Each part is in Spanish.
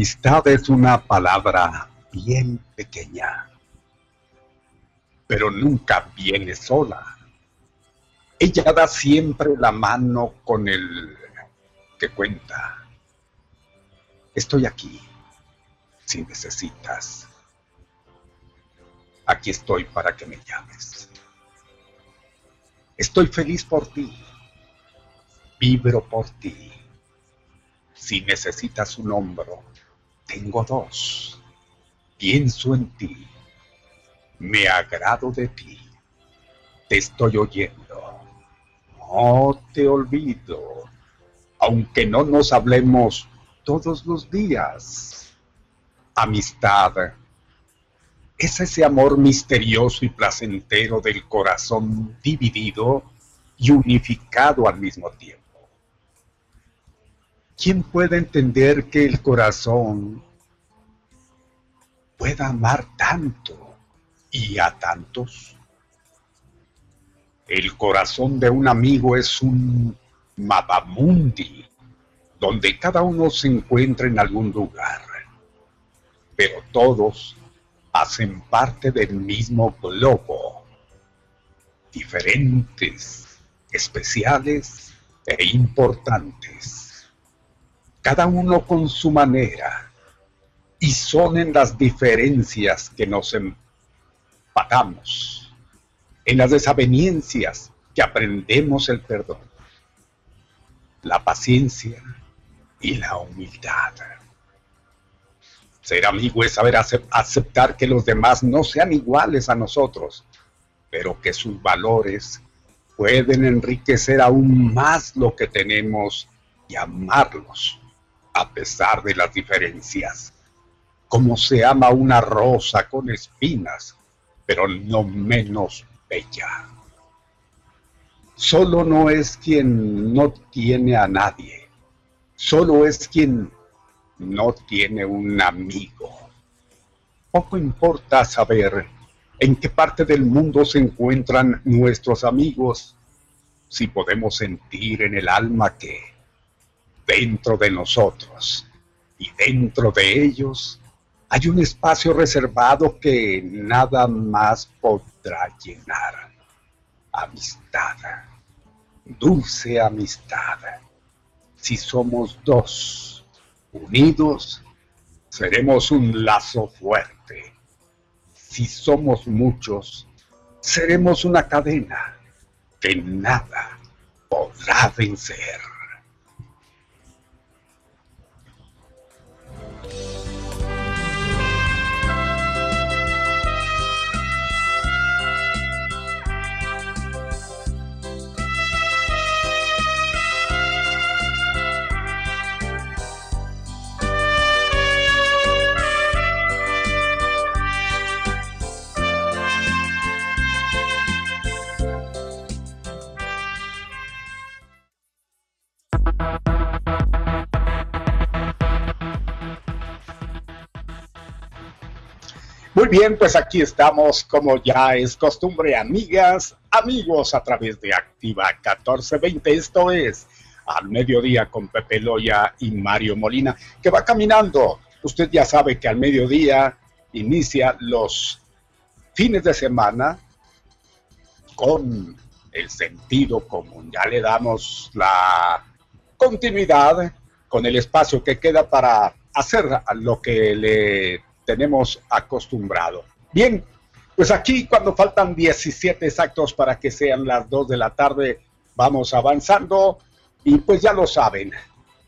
Amistad es una palabra bien pequeña, pero nunca viene sola. Ella da siempre la mano con el que cuenta. Estoy aquí, si necesitas. Aquí estoy para que me llames. Estoy feliz por ti. Vibro por ti. Si necesitas un hombro, tengo dos. Pienso en ti. Me agrado de ti. Te estoy oyendo. No te olvido. Aunque no nos hablemos todos los días. Amistad. Es ese amor misterioso y placentero del corazón dividido y unificado al mismo tiempo. ¿Quién puede entender que el corazón pueda amar tanto y a tantos? El corazón de un amigo es un mapamundi, donde cada uno se encuentra en algún lugar, pero todos hacen parte del mismo globo, diferentes, especiales e importantes. Cada uno con su manera, y son en las diferencias que nos empatamos, en las desavenencias que aprendemos el perdón, la paciencia y la humildad. Ser amigo es saber aceptar que los demás no sean iguales a nosotros, pero que sus valores pueden enriquecer aún más lo que tenemos y amarlos a pesar de las diferencias, como se ama una rosa con espinas, pero no menos bella. Solo no es quien no tiene a nadie, solo es quien no tiene un amigo. Poco importa saber en qué parte del mundo se encuentran nuestros amigos, si podemos sentir en el alma que dentro de nosotros y dentro de ellos hay un espacio reservado que nada más podrá llenar. Amistad, dulce amistad. Si somos dos, unidos, seremos un lazo fuerte. Si somos muchos, seremos una cadena que nada podrá vencer. Muy bien, pues aquí estamos, como ya es costumbre, amigas, amigos, a través de Activa 1420. Esto es al mediodía con Pepe Loya y Mario Molina, que va caminando. Usted ya sabe que al mediodía inicia los fines de semana con el sentido común. Ya le damos la continuidad con el espacio que queda para hacer lo que le tenemos acostumbrado. Bien, pues aquí cuando faltan 17 exactos para que sean las 2 de la tarde, vamos avanzando y pues ya lo saben,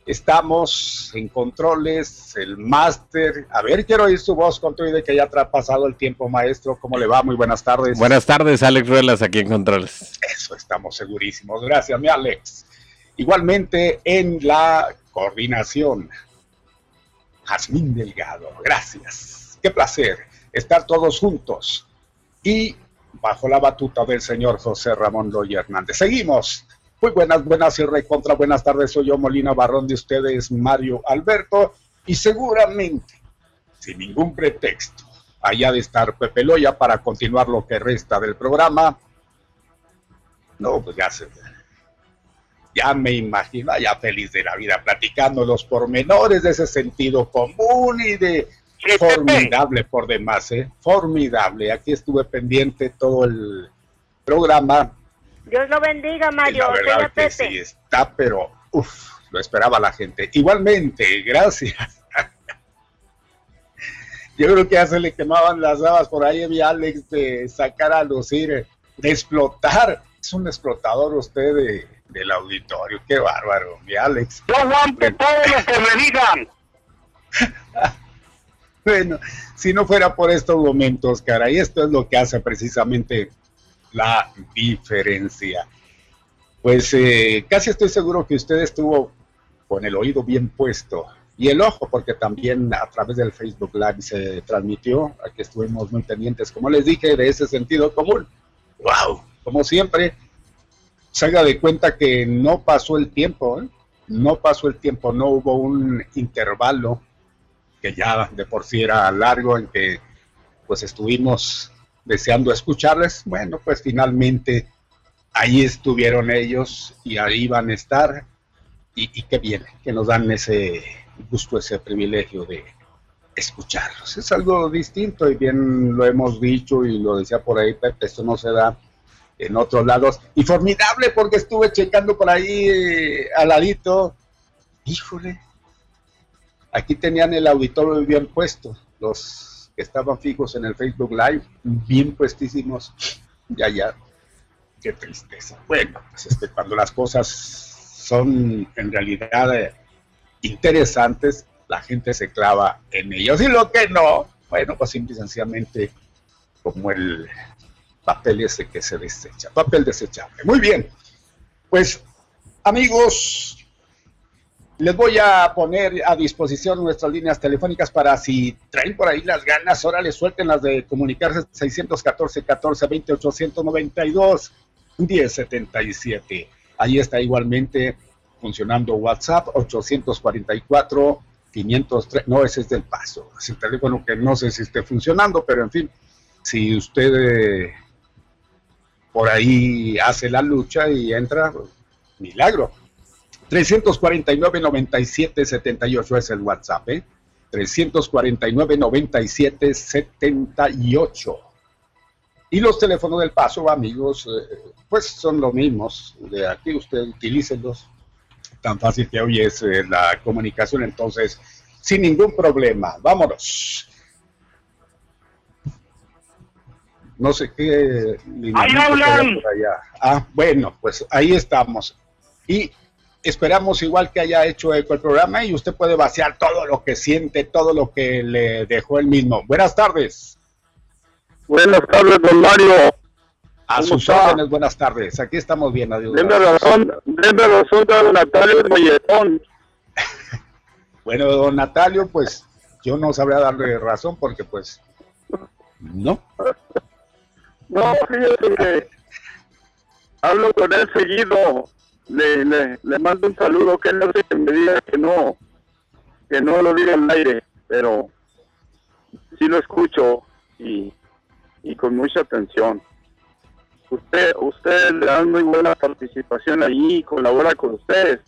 estamos en controles, el máster. A ver, quiero oír su voz con de que ya ha pasado el tiempo, maestro. ¿Cómo le va? Muy buenas tardes. Buenas tardes, Alex Ruelas, aquí en controles. Eso, estamos segurísimos. Gracias, mi Alex. Igualmente en la coordinación, Jazmín Delgado. Gracias. Qué placer estar todos juntos y bajo la batuta del señor José Ramón Loy Hernández. Seguimos. Muy buenas, buenas y recontra buenas tardes. Soy yo, Molina Barrón de ustedes, Mario Alberto. Y seguramente, sin ningún pretexto, allá de estar Pepe Loya para continuar lo que resta del programa. No, pues ya se. Ya me imagino, ya feliz de la vida, platicando los pormenores de ese sentido común y de Formidable por demás, ¿eh? Formidable. Aquí estuve pendiente todo el programa. Dios lo bendiga, Mario. La verdad que sí está, pero uff, lo esperaba la gente. Igualmente, gracias. Yo creo que ya se le quemaban las habas por ahí, mi Alex, de sacar a lucir, de explotar. Es un explotador usted del auditorio. Qué bárbaro, mi Alex. Yo aguanto todo lo que me digan. Bueno, si no fuera por estos momentos, cara, y esto es lo que hace precisamente la diferencia. Pues eh, casi estoy seguro que usted estuvo con el oído bien puesto y el ojo, porque también a través del Facebook Live se transmitió, aquí estuvimos muy pendientes, como les dije, de ese sentido común. ¡Wow! Como siempre, se haga de cuenta que no pasó el tiempo, ¿eh? no pasó el tiempo, no hubo un intervalo que ya de por sí era largo, en que pues estuvimos deseando escucharles. Bueno, pues finalmente ahí estuvieron ellos y ahí van a estar. Y, y qué bien que nos dan ese gusto, ese privilegio de escucharlos. Es algo distinto y bien lo hemos dicho y lo decía por ahí Pepe, esto no se da en otros lados. Y formidable porque estuve checando por ahí eh, al ladito. Híjole, Aquí tenían el auditorio bien puesto, los que estaban fijos en el Facebook Live, bien puestísimos. Ya, ya, qué tristeza. Bueno, pues este, cuando las cosas son en realidad eh, interesantes, la gente se clava en ellos. Y lo que no, bueno, pues simple y sencillamente como el papel ese que se desecha, papel desechable. Muy bien, pues amigos, les voy a poner a disposición nuestras líneas telefónicas para si traen por ahí las ganas, ahora les suelten las de comunicarse 614 14 20 892 1077. Ahí está igualmente funcionando WhatsApp 844 503. No, ese es del paso. Es el teléfono que no sé si esté funcionando, pero en fin, si usted eh, por ahí hace la lucha y entra, milagro 349-97-78 es el WhatsApp, ¿eh? 349-97-78. Y los teléfonos del paso, amigos, eh, pues son los mismos. De aquí usted utilícenlos. Tan fácil que hoy es eh, la comunicación, entonces, sin ningún problema. Vámonos. No sé qué. ¡Ahí hablan! Ah, bueno, pues ahí estamos. Y Esperamos igual que haya hecho eco el programa y usted puede vaciar todo lo que siente, todo lo que le dejó el mismo. Buenas tardes. Buenas tardes, don Mario. A sus órdenes, buenas tardes. Aquí estamos bien, adiós. Denme razón, denme razón, don Natalio Molletón. bueno, don Natalio, pues yo no sabría darle razón porque pues no. No, fíjate que hablo con él seguido le, le, le mando un saludo que no sé que me diga que no, que no lo diga al aire, pero sí lo escucho y, y con mucha atención. Usted, usted le da muy buena participación ahí, colabora con ustedes.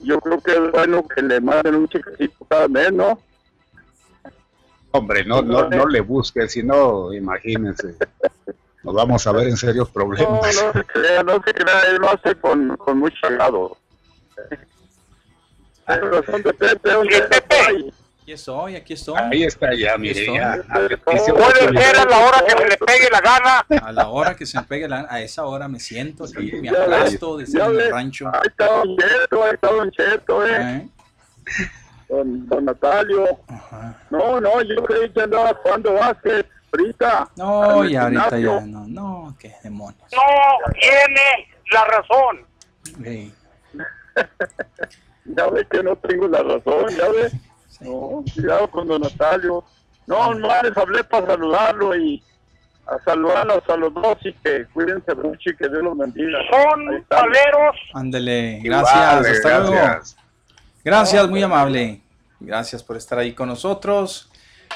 yo creo que es bueno que le manden un chequecito cada mes, ¿no? Hombre, no, no, no le busque, si no, imagínense. Nos vamos a ver en serios No, problemas. no se crea, no se crea, él lo hace con, con mucho agrado. Tiene razón de Pepe, ¿dónde Sí? Aquí estoy, aquí estoy. Ahí está ya, mire, ya. Puede Puede ser a la hora que se le pegue la gana. A la hora que se me pegue la, a esa hora me siento aquí, me aplasto de ya en el rancho. Ahí está Don Cheto, ahí está Don Cheto, eh. ¿eh? Don, don Natalio. Ajá. No, no, yo creí que andaba jugando básquet ahorita. No, y ahorita gimnasio. ya no, no, qué demonios. No tiene la razón. Sí, Ya ve que no tengo la razón, ya ve. sí. No, cuidado con don Natalio. No, no les hablé para saludarlo y a saludarlos a los dos y que cuídense mucho y que Dios los bendiga. Son paleros. Ándele, gracias, hasta luego. gracias. Gracias, muy amable. Gracias por estar ahí con nosotros.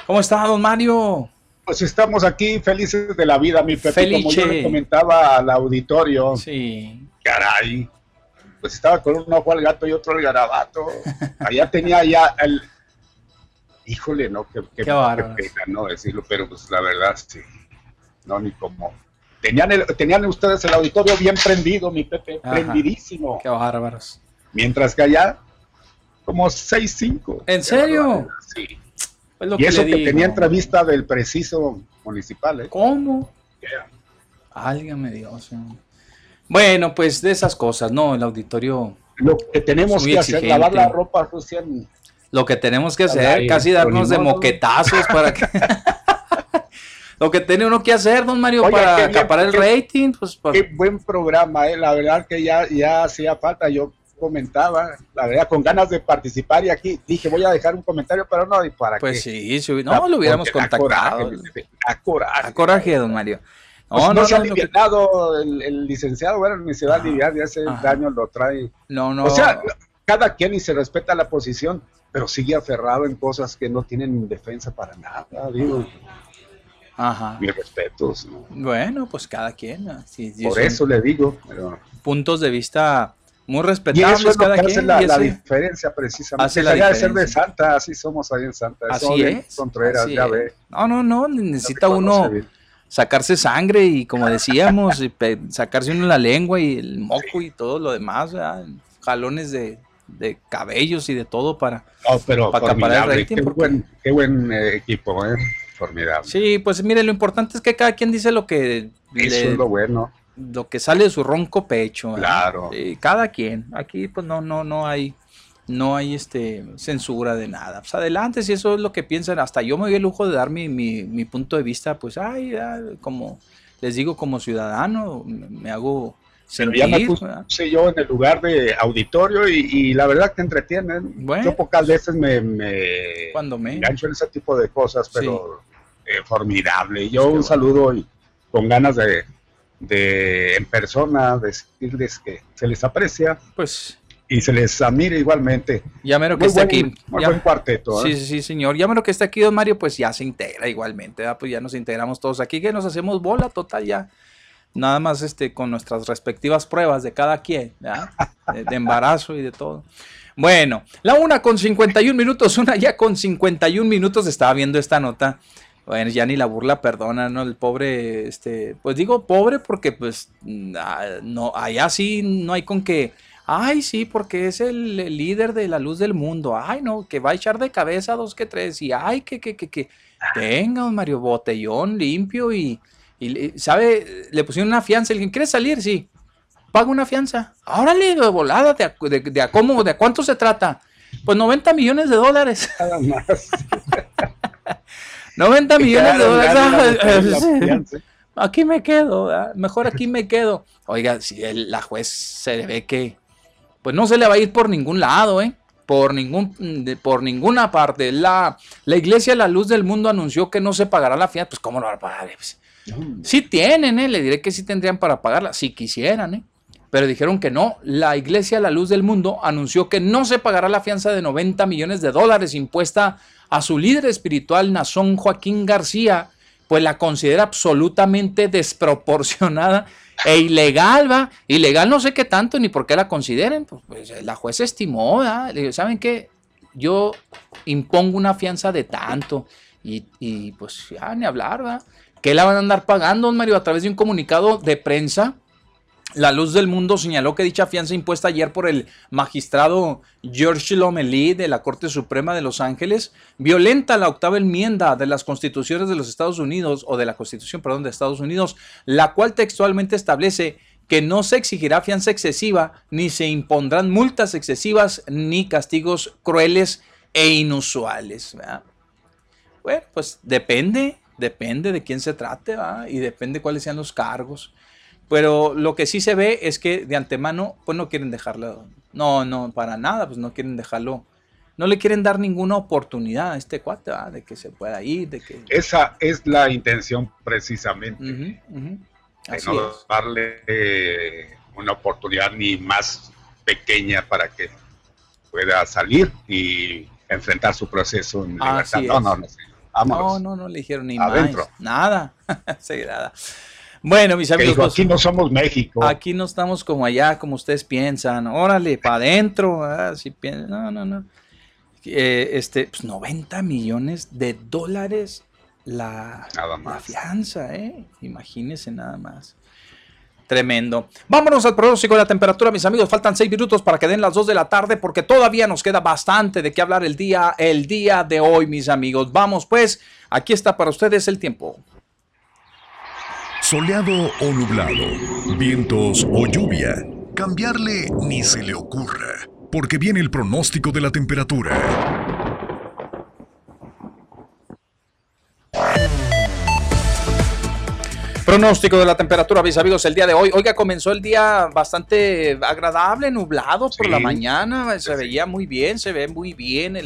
¿Cómo está, don Mario? Pues estamos aquí felices de la vida, mi Pepe. Como yo Felice. le comentaba al auditorio, Sí, caray, pues estaba con un ojo al gato y otro al garabato. Allá tenía ya el... Híjole, no, qué, qué, Qué pena no decirlo, pero pues la verdad sí. No, ni como... Tenían, el- tenían ustedes el auditorio bien prendido, mi Pepe, Ajá. prendidísimo. qué bárbaros. Mientras que allá, como 6-5. ¿En serio? Sí. Es lo Y eso le que digo. tenía entrevista del preciso municipal, ¿eh? ¿Cómo? Álgame Dios. eh. Bueno, pues de esas cosas, ¿no? El auditorio, Lo que tenemos que hacer, lavar la ropa sucia en- lo que tenemos que hacer, casi darnos de moquetazos para que... lo que tiene uno que hacer, don Mario, para acaparar el qué- rating, pues para- Qué buen programa, ¿eh? La verdad que ya, ya hacía falta. Yo comentaba, la verdad, con ganas de participar y aquí dije, voy a dejar un comentario, pero no, ¿y para pues qué? sí, no, lo hubiéramos contactado. coraje, da coraje. A coraje, don Mario. No, Pues no, no, se ha aliviado el, el licenciado, bueno, ni se va a aliviar, ya ese Ajá. daño lo trae. no, no. O sea, cada quien y se respeta la posición, pero sigue aferrado en cosas que no tienen defensa para nada, digo, Ajá. mis respetos, ¿no? Bueno, pues cada quien. Por eso le digo, pero... puntos de vista muy Y respetables eso es lo cada que hace quien. la, y diferencia precisamente. hace la Dejaría de ser de diferencia. Santa, así somos ahí en Santa. Así es. Contreras, así ya es. ve. No, no, no. Necesita uno bien. sacarse sangre y como decíamos, y sacarse uno la lengua y el moco y todo lo demás, ¿verdad? jalones de, de cabellos y de todo para... No, pero para acaparar el rating, Qué porque- buen, qué buen eh, equipo, ¿eh? Formidable. Sí, pues mire, lo importante es que cada quien dice lo que, Eso le- es lo bueno. Lo que sale de su ronco pecho. ¿verdad? Claro. Cada quien. Aquí pues no, no, no hay, no hay este censura de nada. Pues adelante, si eso es lo que piensan. Hasta yo me doy el lujo de dar mi, mi, mi punto de vista, pues ay, como les digo, como ciudadano, me, me hago Pero ya me puse yo en el lugar de auditorio y, y la verdad que entretienen. Bueno. Yo pocas veces me, me Cuando me- engancho en ese tipo de cosas, pero eh, formidable. Yo un saludo y con ganas de, de en persona decirles que se les aprecia Pues y se les admira igualmente. ya mero que Muy buen, aquí. muy ya- buen cuarteto. ¿eh? Sí, sí, señor. Ya menos que esté aquí, don Mario, pues ya se integra igualmente, ¿verdad? Pues ya nos integramos todos aquí, que nos hacemos bola total ya. Nada más este con nuestras respectivas pruebas de cada quien. De, de embarazo y de todo. Bueno, la una con 51 minutos, una ya con 51 minutos estaba viendo esta nota. Bueno, ya ni la burla perdona, ¿no? El pobre, este, pues digo pobre porque pues mm, ah, no, allá sí no hay con que, ay, sí, porque es el, líder de la luz del mundo, ay, no, que va a echar de cabeza dos que tres, y ay, que, que, que, que, venga, don Mario, botellón limpio y, y ¿sabe? Le pusieron una fianza, le ¿quieres salir? Sí, paga una fianza, órale, de volada, de, a- de, de a cómo, de a cuánto se trata, pues 90 millones de dólares. Nada más. 90 millones de dólares. Aquí me quedo, ¿verdad? mejor aquí me quedo. Oiga, si el- la juez se ve que, pues no se le va a ir por ningún lado, ¿eh? Por, ningún, por ninguna parte. La, la Iglesia La Luz del Mundo anunció que no se pagará la fianza. Pues, ¿cómo lo va a pagar? Pues, sí tienen, ¿eh? Le diré que sí tendrían para pagarla, si quisieran, ¿eh? Pero dijeron que no. La Iglesia La Luz del Mundo anunció que no se pagará la fianza de 90 millones de dólares impuesta a su líder espiritual, Nazón Joaquín García, pues la considera absolutamente desproporcionada e ilegal, va. Ilegal no sé qué tanto ni por qué la consideren. Pues, pues, la jueza estimó, ¿verdad? Le digo, ¿saben qué? Yo impongo una fianza de tanto. Y, y pues ya ni hablar, ¿verdad? ¿Qué la van a andar pagando, Mario? A través de un comunicado de prensa la Luz del Mundo señaló que dicha fianza impuesta ayer por el magistrado George Lomelí de la Corte Suprema de Los Ángeles violenta la octava enmienda de las constituciones de los Estados Unidos, o de la Constitución, perdón, de Estados Unidos, la cual textualmente establece que no se exigirá fianza excesiva, ni se impondrán multas excesivas, ni castigos crueles e inusuales. Bueno, pues depende, depende de quién se trate, ¿va? y depende cuáles sean los cargos. Pero lo que sí se ve es que de antemano, pues no quieren dejarlo. No, no, para nada, pues no quieren dejarlo. No le quieren dar ninguna oportunidad a este cuate, de que se pueda ir, de que... Esa es la intención precisamente. De no darle eh, una oportunidad ni más pequeña para que pueda salir y enfrentar su proceso en libertad. No, no, no, no, no, no le dijeron ni Adentro. más. Nada. sí, nada. Bueno, mis amigos. Aquí no somos México. Aquí no estamos como allá, como ustedes piensan. Órale, para adentro. Si no, no, no. Eh, este, pues 90 millones de dólares la, la fianza, ¿eh? Imagínense nada más. Tremendo. Vámonos al pronóstico de la temperatura, mis amigos. Faltan seis minutos para que den las 2 de la tarde porque todavía nos queda bastante de qué hablar el día, el día de hoy, mis amigos. Vamos pues, aquí está para ustedes el tiempo soleado o nublado, vientos o lluvia. Cambiarle ni se le ocurra, porque viene el pronóstico de la temperatura. Pronóstico de la temperatura, mis amigos, el día de hoy. Oiga, comenzó el día bastante agradable, nublado por la mañana. Se veía muy bien, se ve muy bien,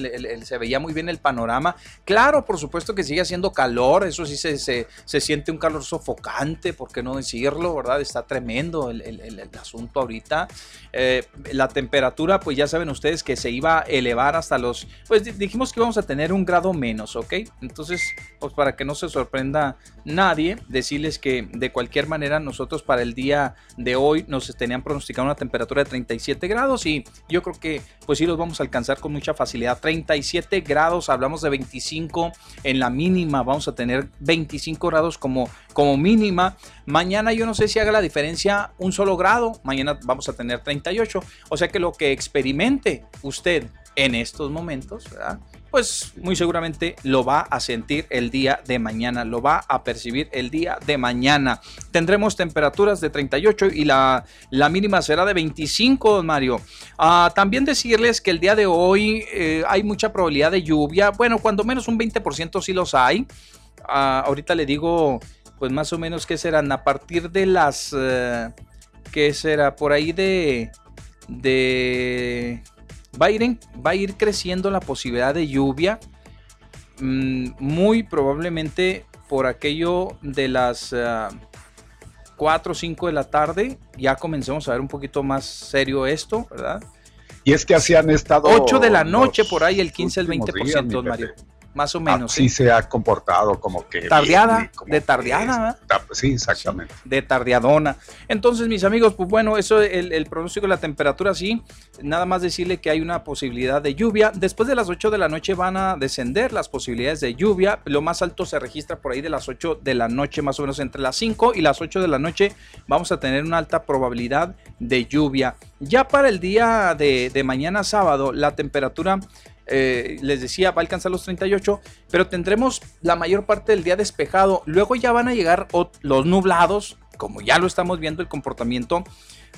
se veía muy bien el panorama. Claro, por supuesto que sigue haciendo calor, eso sí se, se, siente un calor sofocante, ¿por qué no decirlo? ¿Verdad? Está tremendo el, asunto ahorita. Eh, la temperatura, pues ya saben ustedes que se iba a elevar hasta los. Pues dijimos que íbamos a tener un grado menos, ¿ok? Entonces, pues para que no se sorprenda nadie, decirles que de cualquier manera nosotros para el día de hoy nos tenían pronosticado una temperatura de 37 grados y yo creo que pues sí los vamos a alcanzar con mucha facilidad. 37 grados, hablamos de 25 en la mínima, vamos a tener 25 grados como, como mínima. Mañana yo no sé si haga la diferencia un solo grado, mañana vamos a tener 38, o sea que lo que experimente usted en estos momentos, ¿verdad? Pues muy seguramente lo va a sentir el día de mañana, lo va a percibir el día de mañana. Tendremos temperaturas de 38 y la, la mínima será de 25, don Mario. Ah, también decirles que el día de hoy eh, hay mucha probabilidad de lluvia, bueno, cuando menos un 20% sí los hay. Ah, ahorita le digo, pues más o menos qué serán a partir de las, eh, qué será, por ahí de, de va a ir, va a ir creciendo la posibilidad de lluvia. Mm, muy probablemente por aquello de las 4 o 5 de la tarde ya comencemos a ver un poquito más serio esto, ¿verdad? Y es que así han estado... 8 de la noche por ahí, el 15 el 20%, Mario más o menos. Sí, se ha comportado como que... Tardeada, de tardeada. sí, exactamente. de tardeadona. Entonces, mis amigos, pues bueno, eso, el, el, pronóstico de la temperatura, sí, nada más decirle que hay una posibilidad de lluvia. Después de las 8 de la noche van a descender las posibilidades de lluvia. Lo más alto se registra por ahí de las 8 de la noche, más o menos entre las 5 y las 8 de la noche vamos a tener una alta probabilidad de lluvia. Ya para el día de, de mañana sábado, la temperatura eh, les decía, va a alcanzar los 38, pero tendremos la mayor parte del día despejado. Luego ya van a llegar los nublados, como ya lo estamos viendo el comportamiento,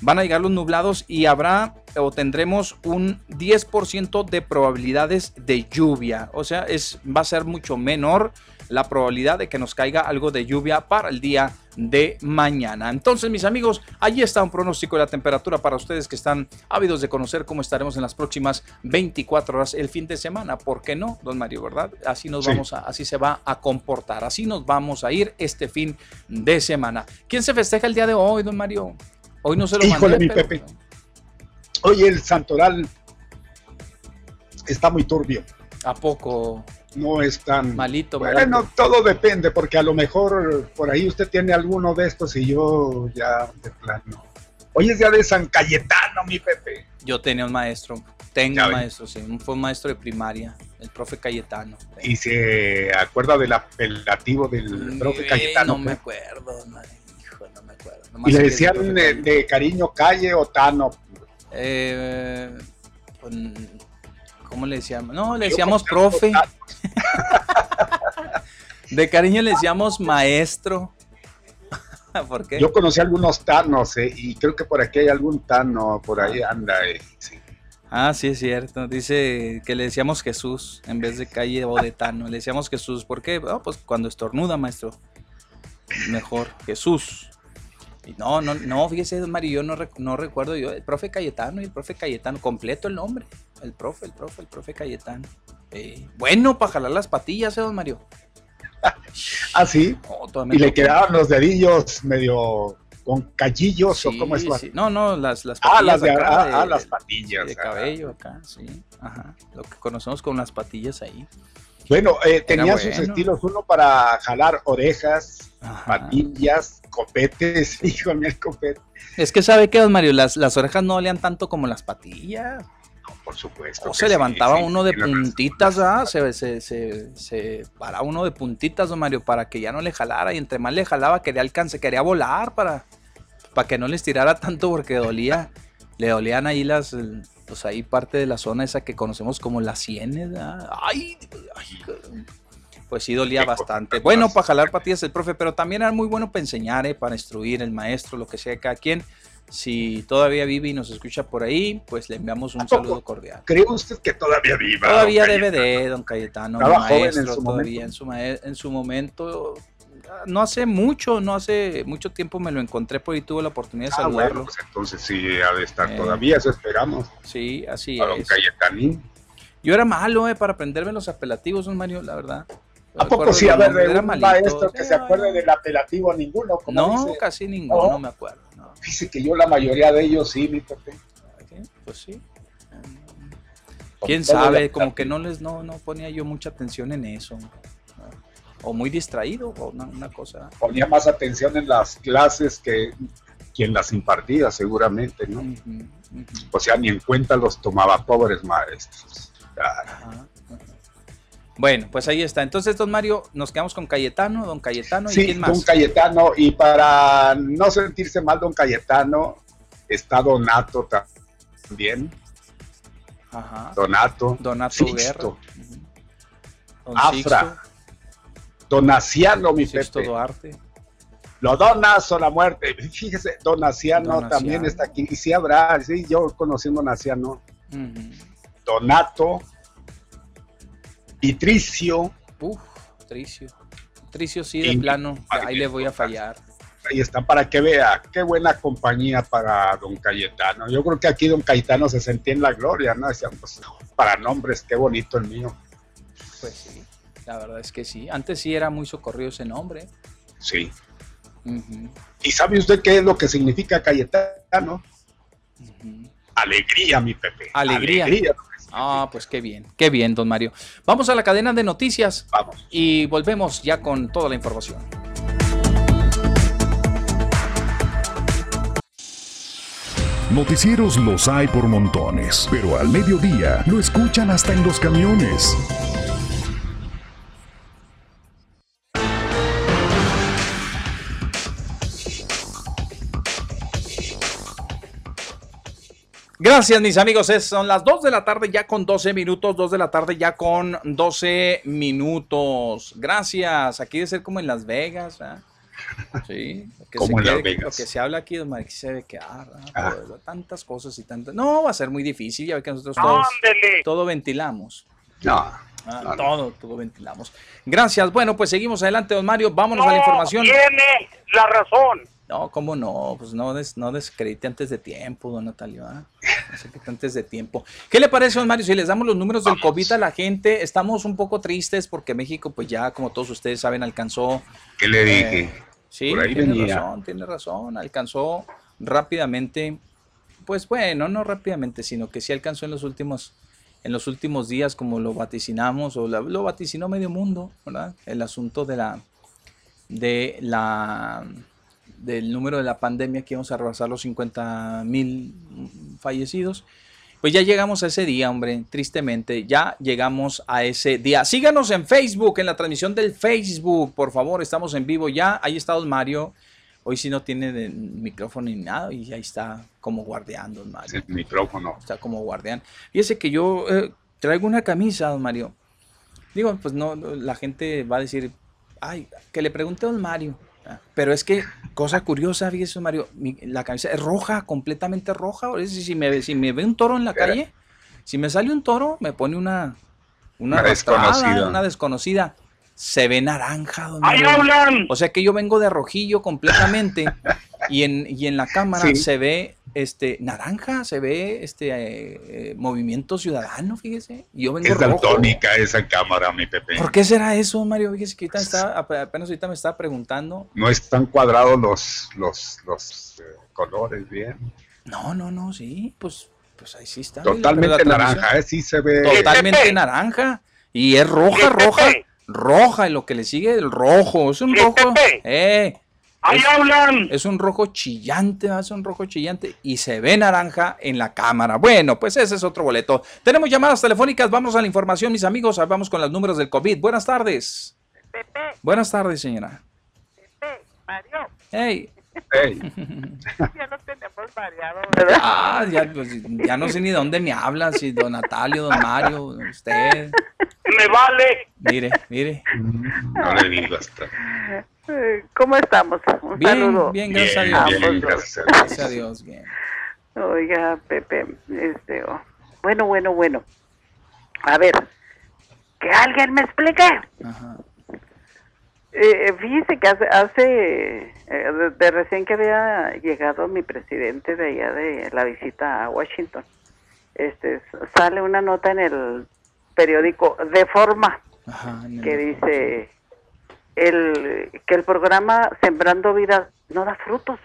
van a llegar los nublados y habrá o tendremos un 10% de probabilidades de lluvia. O sea, es, va a ser mucho menor la probabilidad de que nos caiga algo de lluvia para el día de mañana. Entonces, mis amigos, ahí está un pronóstico de la temperatura para ustedes que están ávidos de conocer cómo estaremos en las próximas 24 horas el fin de semana. ¿Por qué no, don Mario, verdad? Así nos vamos a, así se va a comportar, así nos vamos a ir este fin de semana. ¿Quién se festeja el día de hoy, don Mario? Hoy no se lo Híjole, mi Pepe. Hoy el santoral está muy turbio. ¿A poco? No es tan... Malito, Bueno, malito. todo depende, porque a lo mejor por ahí usted tiene alguno de estos y yo ya de plano. Hoy es día de San Cayetano, mi Pepe. Yo tenía un maestro, tengo un maestro, sí, fue un maestro de primaria, el profe Cayetano. Y se acuerda del apelativo del profe Cayetano. No me acuerdo, hijo, no me acuerdo. Nomás y le decían de cariño Calle o Tano. Eh, pues, ¿Cómo le decíamos? No, le decíamos profe. De cariño le decíamos maestro. ¿Por qué? Yo conocí algunos Tanos, eh, y creo que por aquí hay algún Tano, por ahí anda. eh, sí. Ah, sí, es cierto. Dice que le decíamos Jesús en vez de calle o de Tano. Le decíamos Jesús. ¿Por qué? Ah, pues cuando estornuda, maestro. Mejor, Jesús. Y no, no, no, fíjese, Mario, yo no, rec- no recuerdo yo. El profe Cayetano y el profe Cayetano. Completo el nombre. El profe, el profe, el profe Cayetano. Eh, bueno, para jalar las patillas, ¿eh, don Mario? Ah, sí. Y le quedaban los dedillos medio con callillos o cómo es. sí. No, no, las, las Ah, las de, acá ah, de- ah, las patillas. de ah. cabello acá, sí. Ajá. Lo que conocemos con las patillas ahí. Bueno, eh, tenía sus estilos, uno para jalar orejas, Ajá. patillas, copetes, híjole, el copete, Es que sabe que, don Mario, las, las orejas no olían tanto como las patillas. No, por supuesto. O se sí, levantaba sí, uno de puntitas, ¿ah? Se, se, se, se paraba uno de puntitas, don Mario, para que ya no le jalara. Y entre más le jalaba, quería alcance, quería volar para, para que no les tirara tanto porque dolía. Le dolían ahí las, pues ahí parte de la zona esa que conocemos como las sienes. ¿ah? Ay, ay, pues sí dolía bastante. Bueno, para jalar patillas el profe, pero también era muy bueno para enseñar, ¿eh? para instruir el maestro, lo que sea cada quien. Si todavía vive y nos escucha por ahí, pues le enviamos un saludo cordial. ¿Cree usted que todavía viva? Todavía don debe de, don Cayetano, joven en maestro, su todavía momento. en su, en su momento. No hace mucho, no hace mucho tiempo me lo encontré por ahí, tuve la oportunidad de Ah, saludarlo. bueno, pues entonces sí, ha de estar Eh. todavía, eso esperamos. Sí, así A don es. Cayetanín. Yo era malo, eh, para aprenderme los apelativos, don Mario, la verdad. ¿A poco sí? A ver, era un malito. maestro que se Eh, acuerde del apelativo, ninguno, como No, dice. casi ninguno, No. me acuerdo. Dice que yo la mayoría de ellos sí, mi Pepe. Pues sí. Quién sabe, como que no les no, no ponía yo mucha atención en eso. O muy distraído, o una, una cosa. Ponía más atención en las clases que quien las impartía, seguramente, ¿no? O sea, ni en cuenta los tomaba pobres maestros. Ajá. Bueno, pues ahí está. Entonces, don Mario, nos quedamos con Cayetano, don Cayetano y Sí, quién más. don Cayetano, y para no sentirse mal, don Cayetano, está Donato también, Ajá. Donato, Donato Sixto. Guerra. Afra, Donaciano, mi Sixto, Pepe. Duarte. Lo donas o la muerte. Fíjese, Donaciano, Donaciano. también está aquí. Y sí habrá, sí, yo conocí a Donaciano. Ujú. Donato, Patricio, Uf, Tricio. Tricio sí, de Y- plano. Ahí le voy a fallar. ahí está, para que vea, qué buena compañía para don Cayetano. Yo creo que aquí don Cayetano se sentía en la gloria, ¿no? Decían, pues, para nombres, qué bonito el mío. Pues sí, la verdad es que sí. Antes sí era muy socorrido ese nombre. Sí. ¿Y sabe usted qué es lo que significa Cayetano? Alegría, mi Pepe. Alegría. Ah, pues qué bien, qué bien, don Mario. Vamos a la cadena de noticias Vamos. y volvemos ya con toda la información. Noticieros los hay por montones, pero al mediodía lo escuchan hasta en los camiones. Gracias, mis amigos. Es- son las 2 de la tarde ya con 12 minutos. 2 de la tarde ya con 12 minutos. Gracias. Aquí de ser como en Las Vegas. ¿ah? Sí. lo que Como se en Las Vegas. Lo que se habla aquí, don Mario, aquí se debe quedar. Pero Tantas cosas y tantas. No, va a ser muy difícil. Ya ve que nosotros todos, Ándele. todo ventilamos. No, Ah, todo, todo ventilamos. Gracias. Bueno, pues seguimos adelante, don Mario. Vámonos a la información. tiene la razón. No, cómo no, pues no, des, no descredite antes de tiempo, don Natalio. qué antes de tiempo. ¿Qué le parece, don Mario, si les damos los números del COVID a la gente? Estamos un poco tristes porque México, pues ya, como todos ustedes saben, alcanzó. ¿qué le dije? eh, sí, tiene venía. razón, tiene razón. Alcanzó rápidamente, pues bueno, no rápidamente, sino que sí alcanzó en los últimos en los últimos días, como lo vaticinamos, o la- lo vaticinó medio mundo, ¿verdad? El asunto de la, de la, del número de la pandemia, que íbamos a rebasar los 50 mil fallecidos. Pues ya llegamos a ese día, hombre, tristemente, ya llegamos a ese día. Síganos en Facebook, en la transmisión del Facebook, por favor, estamos en vivo ya. Ahí está Don Mario. Hoy sí no tiene micrófono ni nada y ahí está como guardián, Don Mario. El micrófono. Está como guardián. Fíjese que yo eh, traigo una camisa, Don Mario. Digo, pues no, la gente va a decir, ay, que le pregunte a Don Mario. Ah, Pero es que, cosa curiosa, fíjese, Mario, mi- la camisa es roja, completamente roja. Ahora, si, si me, ve- si me ve un toro en la calle, si me sale un toro, me pone una, una, Una desconocida. una desconocida. Se ve naranja, Don ¡Ahí hablan! O sea que yo vengo de rojillo completamente y en, y en la cámara Sí. se ve este naranja, se ve este eh, eh, movimiento ciudadano, fíjese. Y yo vengo Es rojo. daltónica esa cámara, mi Pepe. ¿Por qué será eso, Mario? Fíjese que ahorita está, ap- apenas ahorita me estaba preguntando. No están cuadrados los, los, los eh, colores bien. No, no, no, sí, pues, pues ahí sí está. Totalmente naranja, ¿eh? Sí se ve. Totalmente Pepe. naranja. Y es roja, roja, roja. Y lo que le sigue, el rojo. Es un ¿Qué, rojo. Eh, ¡Ahí Es- hablan! Es un rojo chillante, es un rojo chillante y se ve naranja en la cámara. Bueno, pues ese es otro boleto. Tenemos llamadas telefónicas, vamos a la información, mis amigos. Vamos con los números del COVID. Buenas tardes. Pepe, Buenas tardes, señora. Pepe, Mario, Hey. Ey, ya lo tenemos variado, ¿verdad? Ah, ya, pues, ya no sé ni de dónde me habla, si don Natalio, don Mario, usted. ¡Me vale! Mire, mire. no le. Eh, ¿Cómo estamos? Un Bien, saludo. bien, Bien, gracias a Dios. bien, gracias a Dios. Gracias a Dios, bien. Oiga, Pepe, este, oh, bueno, bueno, bueno. A ver, que alguien me explique. Ajá. Eh, fíjese que hace, hace eh, de, de recién que había llegado mi presidente de allá de la visita a Washington, este, sale una nota en el periódico de forma Ajá. en el- que dice el que el programa Sembrando Vida no da frutos.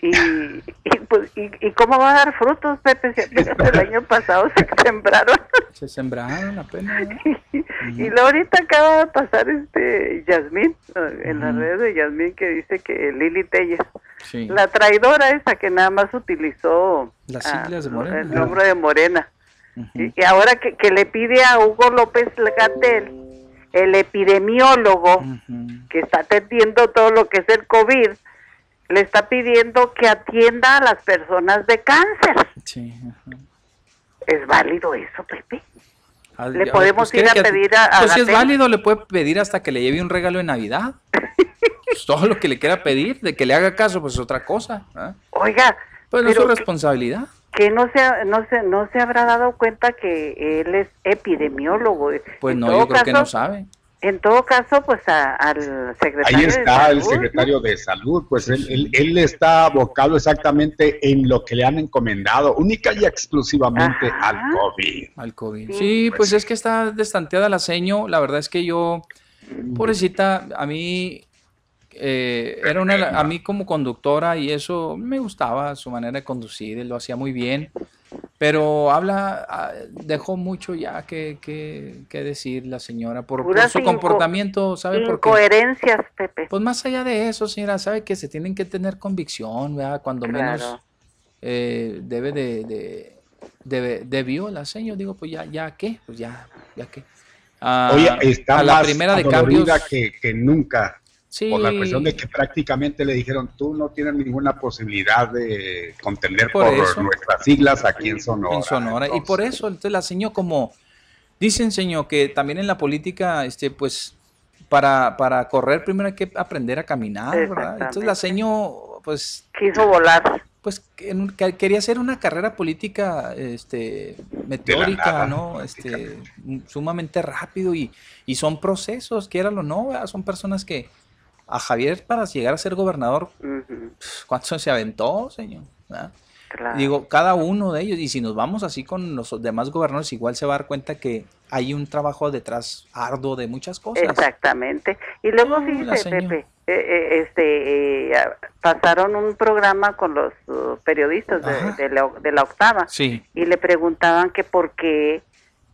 Y, y, pues, y, y cómo va a dar frutos, Pepe? Si el año pasado se sembraron. Se sembraron apenas. ¿verdad? y luego ahorita acaba de pasar este Yasmín, en las redes de Yasmín, que dice que Lili Telles, Sí. la traidora esa que nada más utilizó Las ah, siglas de Morena. el nombre de Morena. Y, y ahora que, que le pide a Hugo López Gatel, el epidemiólogo, que está atendiendo todo lo que es el COVID, le está pidiendo que atienda a las personas de cáncer. Sí. ¿Es válido eso, Pepe? Le podemos ir ¿quiere a pedir a- a Pues si es válido, le puede pedir hasta que le lleve un regalo de Navidad. Pues todo lo que le quiera pedir, de que le haga caso, pues es otra cosa. Oiga, Pues no es su responsabilidad. Que no se no se no se habrá dado cuenta que él es epidemiólogo. Pues En no, todo yo creo que no caso- sabe. En todo caso, pues a- al secretario Ahí de está el secretario de salud, pues él, él, él está abocado exactamente en lo que le han encomendado, única y exclusivamente Ajá. al COVID. Al COVID. Sí. Sí, Pues pues sí. es que está destanteada la seño. La verdad es que yo, pobrecita, a mí eh, era una, a mí como conductora y eso me gustaba su manera de conducir, él lo hacía muy bien. Pero habla, ah, dejó mucho ya que, que, que decir la señora por, su comportamiento, ¿sabe por qué? incoherencias, Pepe. Pues más allá de eso, señora, sabe que se tienen que tener convicción, ¿verdad? Cuando menos eh, debe de, de, de, debió la señor, digo, pues ya, ya qué, pues ya, ya qué. Ah, Oye, está a la más primera de cambios, que, que nunca, sí, por la cuestión de que prácticamente le dijeron, tú no tienes ninguna posibilidad de contender Por nuestras siglas aquí en Sonora. en Sonora, y por eso, entonces la señor como, dicen señor, que también en la política, este, pues, para, para correr primero hay que aprender a caminar, ¿verdad? Entonces la señor, pues, Quiso volar. pues en un- que quería hacer una carrera política este meteórica, nada, ¿no? Este sumamente rápido y, y son procesos, quiéralo o no, ¿verdad? son personas que a Javier para llegar a ser gobernador, ¿cuánto se aventó, señor? claro. Digo, cada uno de ellos, y si nos vamos así con los demás gobernadores, igual se va a dar cuenta que hay un trabajo detrás arduo de muchas cosas. Exactamente. Y luego la fíjese. Pepe, eh, eh, este, eh, pasaron un programa con los uh, periodistas de la, de la octava Sí. y le preguntaban que por qué,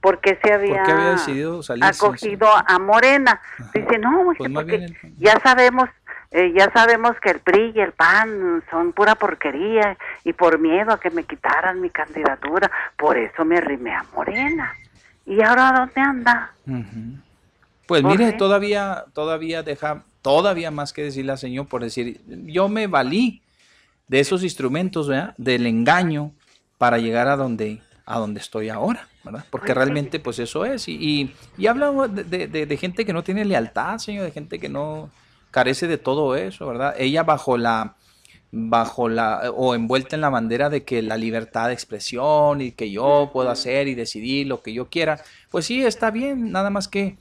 por qué se había, ¿Por qué había decidido acogido a Morena. Dice, no, Pues porque el- ya sabemos, eh, ya sabemos que el PRI y el PAN son pura porquería y por miedo a que me quitaran mi candidatura, por eso me arrimé a Morena. ¿Y ahora dónde anda? Pues ¿Por mire, qué? todavía, todavía deja, todavía más que decirle al Señor por decir, yo me valí de esos instrumentos, ¿verdad? Del engaño para llegar a donde, a donde estoy ahora, ¿verdad? Porque realmente pues eso es. Y, y, y habla de- de- de gente que no tiene lealtad, Señor, de gente que no carece de todo eso, ¿verdad? Ella bajo la, bajo la, o envuelta en la bandera de que la libertad de expresión y que yo puedo hacer y decidir lo que yo quiera, pues sí, está bien, nada más que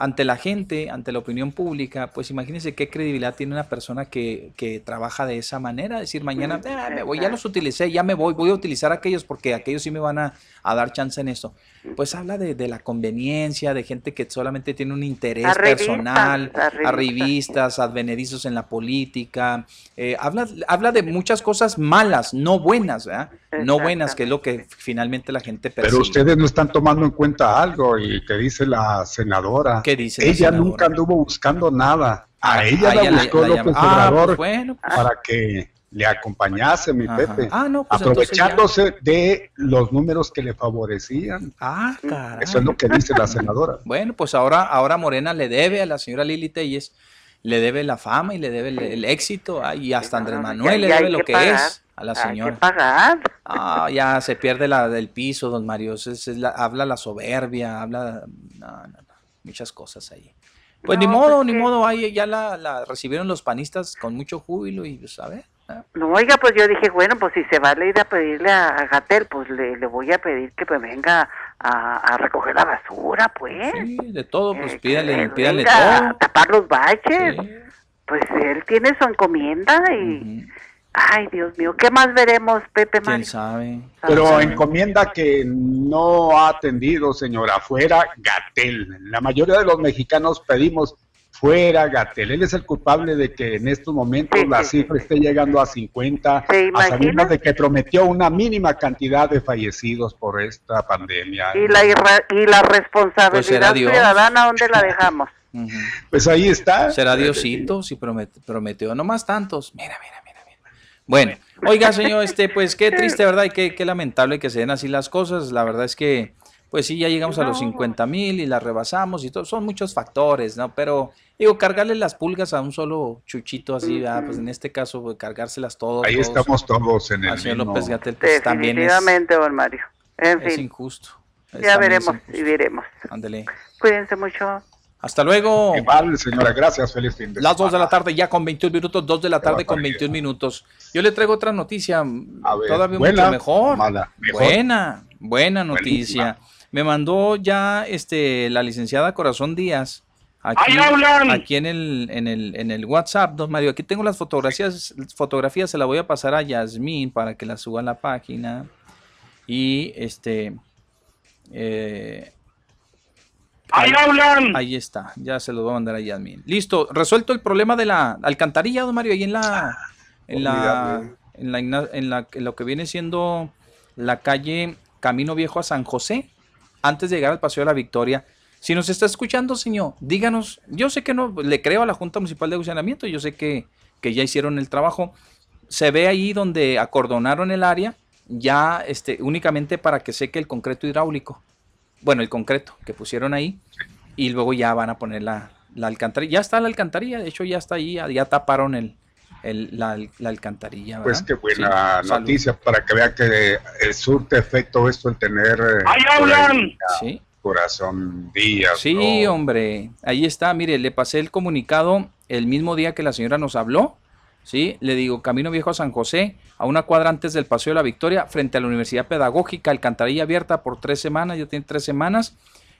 ante la gente, ante la opinión pública, pues imagínense qué credibilidad tiene una persona que, que trabaja de esa manera, decir mañana, "Ah, me voy, ya los utilicé, ya me voy, voy a utilizar aquellos porque aquellos sí me van a, a dar chance en esto. Pues habla de, de la conveniencia, de gente que solamente tiene un interés personal, arribistas. arribistas, advenedizos en la política, eh, habla, habla de muchas cosas malas, no buenas, ¿verdad? No buenas, que es lo que finalmente la gente percibe. Pero ustedes no están tomando en cuenta algo y te dice la senadora. ¿Qué dice la Ella senadora? nunca anduvo buscando nada. A ella A la ella la- buscó la López llama- Ah, Obrador pues bueno, pues- para que le acompañase, mi Ajá. Pepe. Ah, no, pues ya. aprovechándose de los números que le favorecían. Ah, caray. Eso es lo que dice la senadora. Bueno, pues ahora, ahora Morena le debe a la señora Lili Telles, le debe la fama y le debe el, el éxito, ah, y hasta Andrés Manuel ya- le debe lo que pagar. es a la Hay que señora. pagar. Ah, ya se pierde la del piso, don Mario. es- es la- habla la soberbia, habla no, no, no, muchas cosas ahí. Pues ni modo, pues ni que- modo, ahí ya la, la recibieron los panistas con mucho júbilo y pues a ver. No, oiga, pues yo dije, bueno, pues si se vale ir a pedirle a, a Gatel, pues le, le voy a pedir que pues venga a, a recoger la basura, pues. Sí, de todo, pues Eh, pídale, que pídale venga a todo. tapar los baches. Sí. Pues él tiene su encomienda y... Ay, Dios mío, ¿qué más veremos, Pepe ¿Quién Mario? sabe? Pero encomienda que no ha atendido, señora, fuera Gatel. La mayoría de los mexicanos pedimos fuera Gatel. Él es el culpable de que en estos momentos Sí, la sí, sí, cifra esté llegando a 50, ¿Se a sabiendas de que prometió una mínima cantidad de fallecidos por esta pandemia. Y la, irra- y la responsabilidad Pues Dios. ciudadana, ¿dónde la dejamos? Pues ahí está. Será Diosito si promet- prometió, no más tantos. Mira, mira, mira, mira. Bueno, oiga, señor, este, pues qué triste, ¿verdad? Y qué, qué lamentable que se den así las cosas. La verdad es que, pues sí, ya llegamos a los 50 mil y la rebasamos y todo. Son muchos factores, ¿no? Pero, digo, cargarle las pulgas a un solo chuchito así, ¿verdad? Pues en este caso, pues, cargárselas todos. Ahí todos estamos todos en el señor mismo- López Gatel, pues también es, Definitivamente, don Mario. En es fin, injusto. Es- ya veremos injusto. y veremos. Ándele. Cuídense mucho. Hasta luego. Igual, señora, gracias, feliz fin de Las 2 de la tarde ya con 21 minutos, 2 de la tarde con barbaridad. 21 minutos. Yo le traigo otra noticia, A ver, todavía ¿buena mucho mejor. mala? Mejor. Buena, buena noticia. Buenísima. Me mandó ya este la licenciada Corazón Díaz aquí, ¡Ahí hablan! aquí en el, en el en el WhatsApp, don Mario. Aquí tengo las fotografías, fotografías se las voy a pasar a Yasmín para que las suba a la página. Y este eh, ¡Ahí hablan! Ahí está, ya se los voy a mandar a Yasmin. Listo, resuelto el problema de la alcantarilla, don Mario, ahí en la, en la, en la, en la, en lo que viene siendo la calle Camino Viejo a San José, antes de llegar al Paseo de la Victoria. Si nos está escuchando, señor, díganos, yo sé que no, le creo a la Junta Municipal de Funcionamiento, yo sé que, que ya hicieron el trabajo. Se ve ahí donde acordonaron el área, ya este, únicamente para que seque el concreto hidráulico bueno, el concreto que pusieron ahí y luego ya van a poner la, la alcantarilla. Ya está la alcantarilla, de hecho ya está ahí, ya, ya taparon el, el- la, la alcantarilla. Pues qué buena Sí, salud. noticia para que vea que eh, surte efecto esto el tener eh, ¡Ahí hablan! Sí, corazón días. sí, ¿no? hombre, ahí está, mire, le pasé el comunicado el mismo día que la señora nos habló. Sí, le digo, Camino Viejo a San José, a una cuadra antes del Paseo de la Victoria, frente a la Universidad Pedagógica, alcantarilla abierta por tres semanas, ya tiene tres semanas.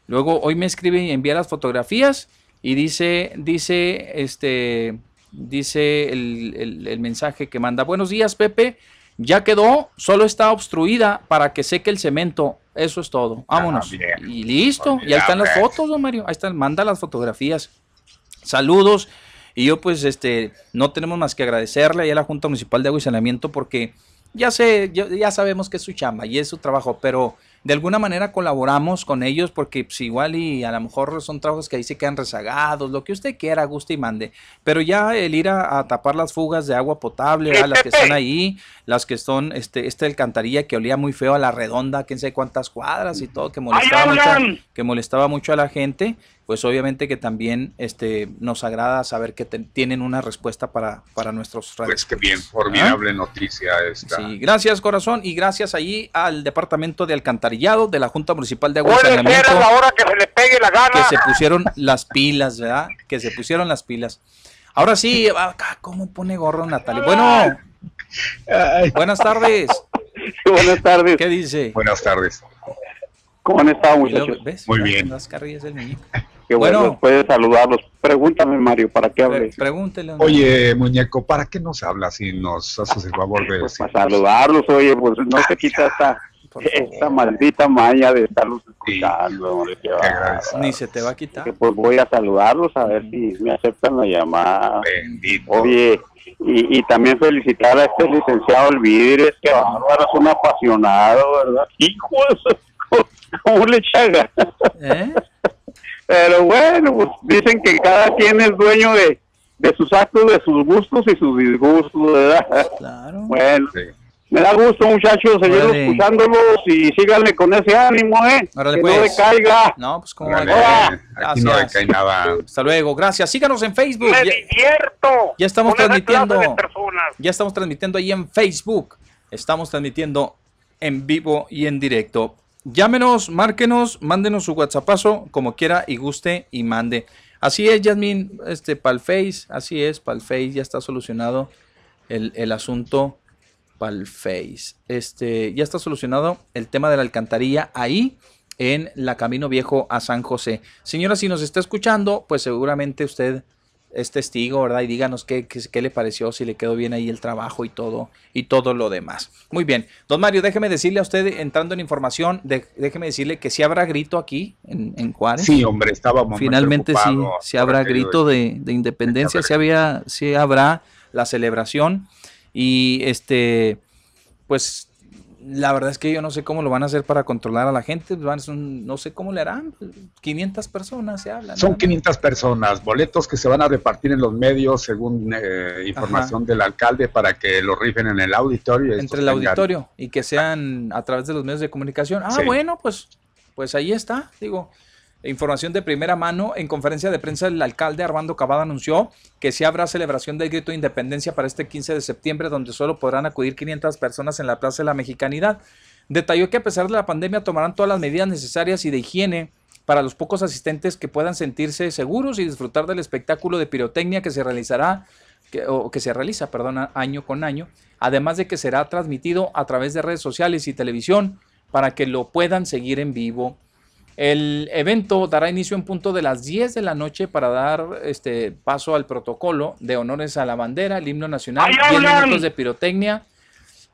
Luego hoy me escribe y envía las fotografías y dice, dice, este, dice el, el- el mensaje que manda, buenos días Pepe, ya quedó, solo está obstruida para que seque el cemento, eso es todo, vámonos. bien. Y listo, y ahí están las fotos, don Mario, ahí están, manda las fotografías. Saludos. Y yo pues este no tenemos más que agradecerle a la Junta Municipal de Agua y Saneamiento porque ya sé, ya, ya sabemos que es su chamba y es su trabajo, pero de alguna manera colaboramos con ellos porque pues, igual y a lo mejor son trabajos que ahí se quedan rezagados, lo que usted quiera, guste y mande. Pero ya el ir a, a tapar las fugas de agua potable, las que están ahí, las que son, este, este alcantarilla que olía muy feo a la redonda, quién sabe cuántas cuadras y todo, que molestaba, ¡Ahí mucho, que molestaba mucho a la gente, pues obviamente que también este, nos agrada saber que te- tienen una respuesta para, para nuestros Pues qué bien, formidable noticia esta. Sí, gracias corazón y gracias allí al Departamento de Alcantarillado de la Junta Municipal de Agua y Saneamiento la hora que se le pegue la gana. que se pusieron las pilas, ¿verdad? Que se pusieron las pilas. Ahora sí, acá, ¿cómo pone gorro Natalia? Bueno, buenas tardes. Buenas tardes. ¿Qué dice? buenas tardes. ¿Cómo han estado, muchachos? ¿ves? Muy bien. Las carrillas del muñeco. Qué bueno, bueno. puedes saludarlos. Pregúntame, Mario, ¿para qué Pre- hables? pregúntele. Oye, muñeco, ¿para qué nos hablas si nos haces el favor de Pues para saludarlos, oye, pues no se quita esta, esta maldita maña de estarlos escuchando. hombre, qué. Ni se te va a quitar. Que, Pues voy a saludarlos a ver si me aceptan la llamada. Bendito. Oye, y, y también felicitar a este licenciado Elvidres, que bárbaro, es un apasionado, ¿verdad? Hijo de su- ¿Cómo le chaga? ¿Eh? Pero bueno, pues dicen que cada quien es dueño de, de sus actos, de sus gustos y sus disgustos, ¿verdad? Claro. Bueno, Sí. me da gusto, muchachos, seguir Órale. escuchándolos y síganle con ese ánimo, ¿eh? Órale, que pues. no decaiga. No, pues como. Órale, Gracias. aquí no decae nada. Hasta luego, gracias. Síganos en Facebook. Me Ya- divierto. ya estamos con transmitiendo. de. Ya estamos transmitiendo ahí en Facebook. Estamos transmitiendo en vivo y en directo. Llámenos, márquenos, mándenos su WhatsAppazo como quiera y guste y mande. Así es, Yasmin, este, pal Face, así es, pal Face, ya está solucionado el, el asunto pal Face. Este, ya está solucionado el tema de la alcantarilla ahí en la Camino Viejo a San José. Señora, si nos está escuchando, pues seguramente usted es testigo, ¿verdad? Y díganos qué, qué, qué le pareció, si le quedó bien ahí el trabajo y todo, y todo lo demás. Muy bien. Don Mario, déjeme decirle a usted, entrando en información, de- déjeme decirle que si habrá grito aquí en, en Juárez. Sí, hombre, estábamos muy Finalmente sí, sí habrá grito de, de independencia, sí, había, sí habrá la celebración y este, pues la verdad es que yo no sé cómo lo van a hacer para controlar a la gente, pues, van no sé cómo le harán, 500 personas se hablan. Son nada más. 500 personas, boletos que se van a repartir en los medios según eh, información del alcalde para que lo rifen en el auditorio. y entre el tengan- auditorio y que sean a través de los medios de comunicación. Ah, Sí. bueno, pues, pues ahí está, digo. Información de primera mano. En conferencia de prensa, el alcalde Armando Cavada anunció que sí habrá celebración del grito de independencia para este 15 de septiembre, donde solo podrán acudir 500 personas en la Plaza de la Mexicanidad. Detalló que a pesar de la pandemia tomarán todas las medidas necesarias y de higiene para los pocos asistentes que puedan sentirse seguros y disfrutar del espectáculo de pirotecnia que se realizará o que se realiza, perdón, año con año, además de que será transmitido a través de redes sociales y televisión para que lo puedan seguir en vivo. El evento dará inicio en punto de las 10 de la noche para dar este paso al protocolo de honores a la bandera, el himno nacional, ¡Ahí 10 hablan! minutos de pirotecnia.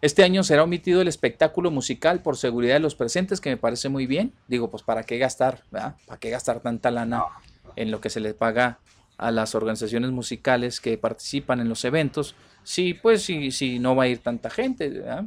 Este año será omitido el espectáculo musical por seguridad de los presentes, que me parece muy bien. Digo, pues para qué gastar, ¿verdad? ¿Para qué gastar tanta lana en lo que se les paga a las organizaciones musicales que participan en los eventos? Sí, pues sí, sí, no va a ir tanta gente, ¿verdad?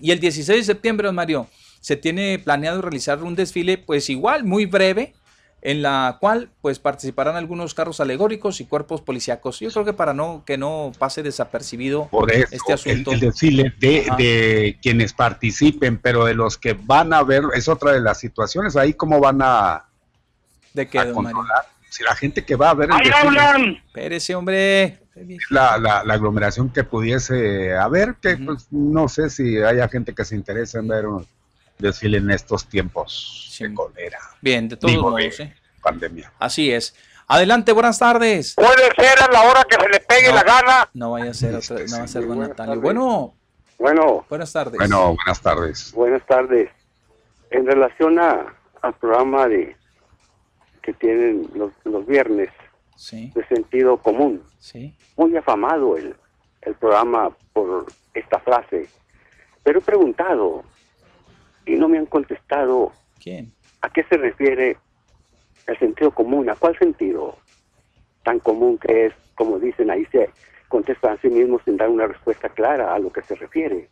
Y el 16 de septiembre, Mario, se tiene planeado realizar un desfile, pues igual, muy breve, en la cual pues participarán algunos carros alegóricos y cuerpos policíacos. Yo creo que para no que no pase desapercibido Por eso, este asunto. el, el desfile de, de quienes participen, pero de los que van a ver, es otra de las situaciones, ahí cómo van a, de a controlar. Si la gente que va a ver el ¡Ahí desfile, hablan! Espérese, hombre. la, la, la aglomeración que pudiese haber, que pues, no sé si haya gente que se interese en ver un desfile en estos tiempos Sí. de cólera, Bien, de todos Digo, modos, de- ¿eh? pandemia. Así es. Adelante, buenas tardes. Puede ser a la hora que se le pegue No. la gana. No vaya a ser Este, otra, no va a sí, ser don Natalio. tardes. Bueno, Bueno, buenas tardes. Bueno, buenas tardes. buenas tardes. En relación a, al programa de que tienen los, los viernes Sí, de sentido común, sí. muy afamado el, el programa por esta frase, pero he preguntado y no me han contestado ¿Quién? a qué se refiere el sentido común, a cuál sentido tan común que es como dicen, ahí se contestan a sí mismos sin dar una respuesta clara a lo que se refiere.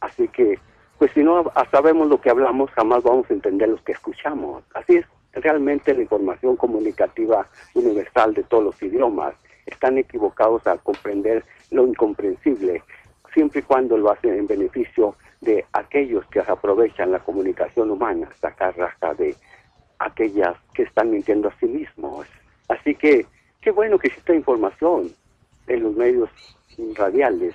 Así que, pues si no sabemos lo que hablamos, jamás vamos a entender lo que escuchamos. Así es realmente la información comunicativa universal de todos los idiomas. Están equivocados al comprender lo incomprensible, siempre y cuando lo hacen en beneficio de aquellos que aprovechan la comunicación humana, sacar raja de aquellas que están mintiendo a sí mismos. Así que, qué bueno que exista información en los medios radiales,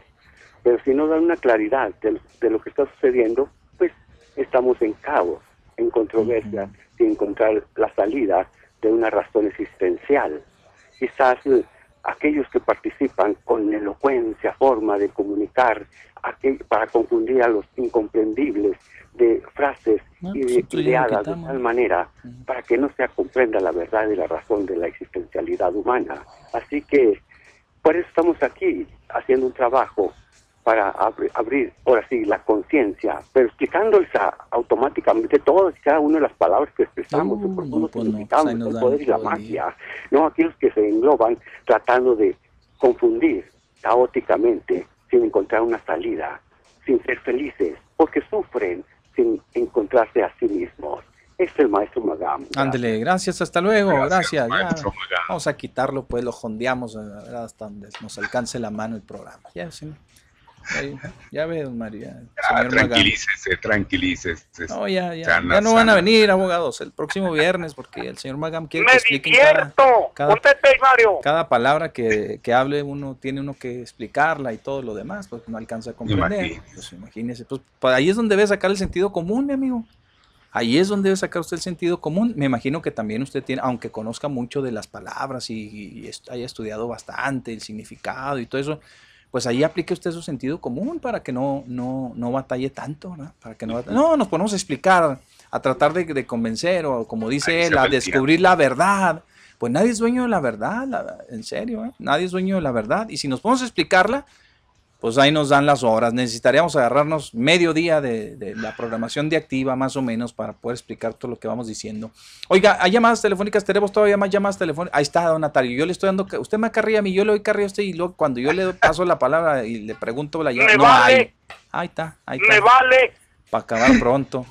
pero si no dan una claridad de, lo que está sucediendo, pues estamos en caos, en controversia, sin encontrar la salida de una razón existencial. Quizás eh, aquellos que participan con elocuencia, forma de comunicar, para confundir a los incomprendibles de frases y pues, ideadas de tal manera para que no se comprenda la verdad y la razón de la existencialidad humana. Así que por eso estamos aquí haciendo un trabajo para abrir, ahora sí, la conciencia, pero explicándoles automáticamente todas y cada una de las palabras que expresamos, uh, por no, pues el poder y la magia, no aquellos que se engloban tratando de confundir caóticamente sin encontrar una salida, sin ser felices, porque sufren sin encontrarse a sí mismos es el maestro Magam. Ándele, gracias, hasta luego, gracias. vamos a quitarlo, pues lo jondeamos hasta donde nos alcance la mano el programa. Ya, sí. Ya veo, María. Ah, tranquilícese, tranquilícese. No, ya, ya. ya no van a venir abogados el próximo viernes porque el señor Magam quiere que expliquen cada, cada, cada, palabra que, que, hable uno tiene uno que explicarla y todo lo demás, pues no alcanza a comprender. Pues imagínese, pues, pues ahí es donde ve sacar el sentido común, mi amigo. Ahí es donde debe sacar usted el sentido común. Me imagino que también usted tiene, aunque conozca mucho de las palabras y, haya estudiado bastante el significado y todo eso, pues ahí aplique usted su sentido común para que no, no, no batalle tanto, ¿no? Para que no, no, nos ponemos a explicar, a tratar de, convencer o como dice él, a descubrir la verdad. Pues nadie es dueño de la verdad, en serio, ¿eh? nadie es dueño de la verdad. Y si nos ponemos a explicarla, pues ahí nos dan las horas. Necesitaríamos agarrarnos medio día de, la programación de activa, más o menos, para poder explicar todo lo que vamos diciendo. Oiga, hay llamadas telefónicas, tenemos todavía más llamadas telefónicas. Ahí está, don Natario. Yo le estoy dando, usted me acarría a mí, yo le doy carrilla a usted y luego cuando yo le paso la palabra y le pregunto la llamada. no vale. Ahí está, ahí está. Me vale. Para acabar pronto.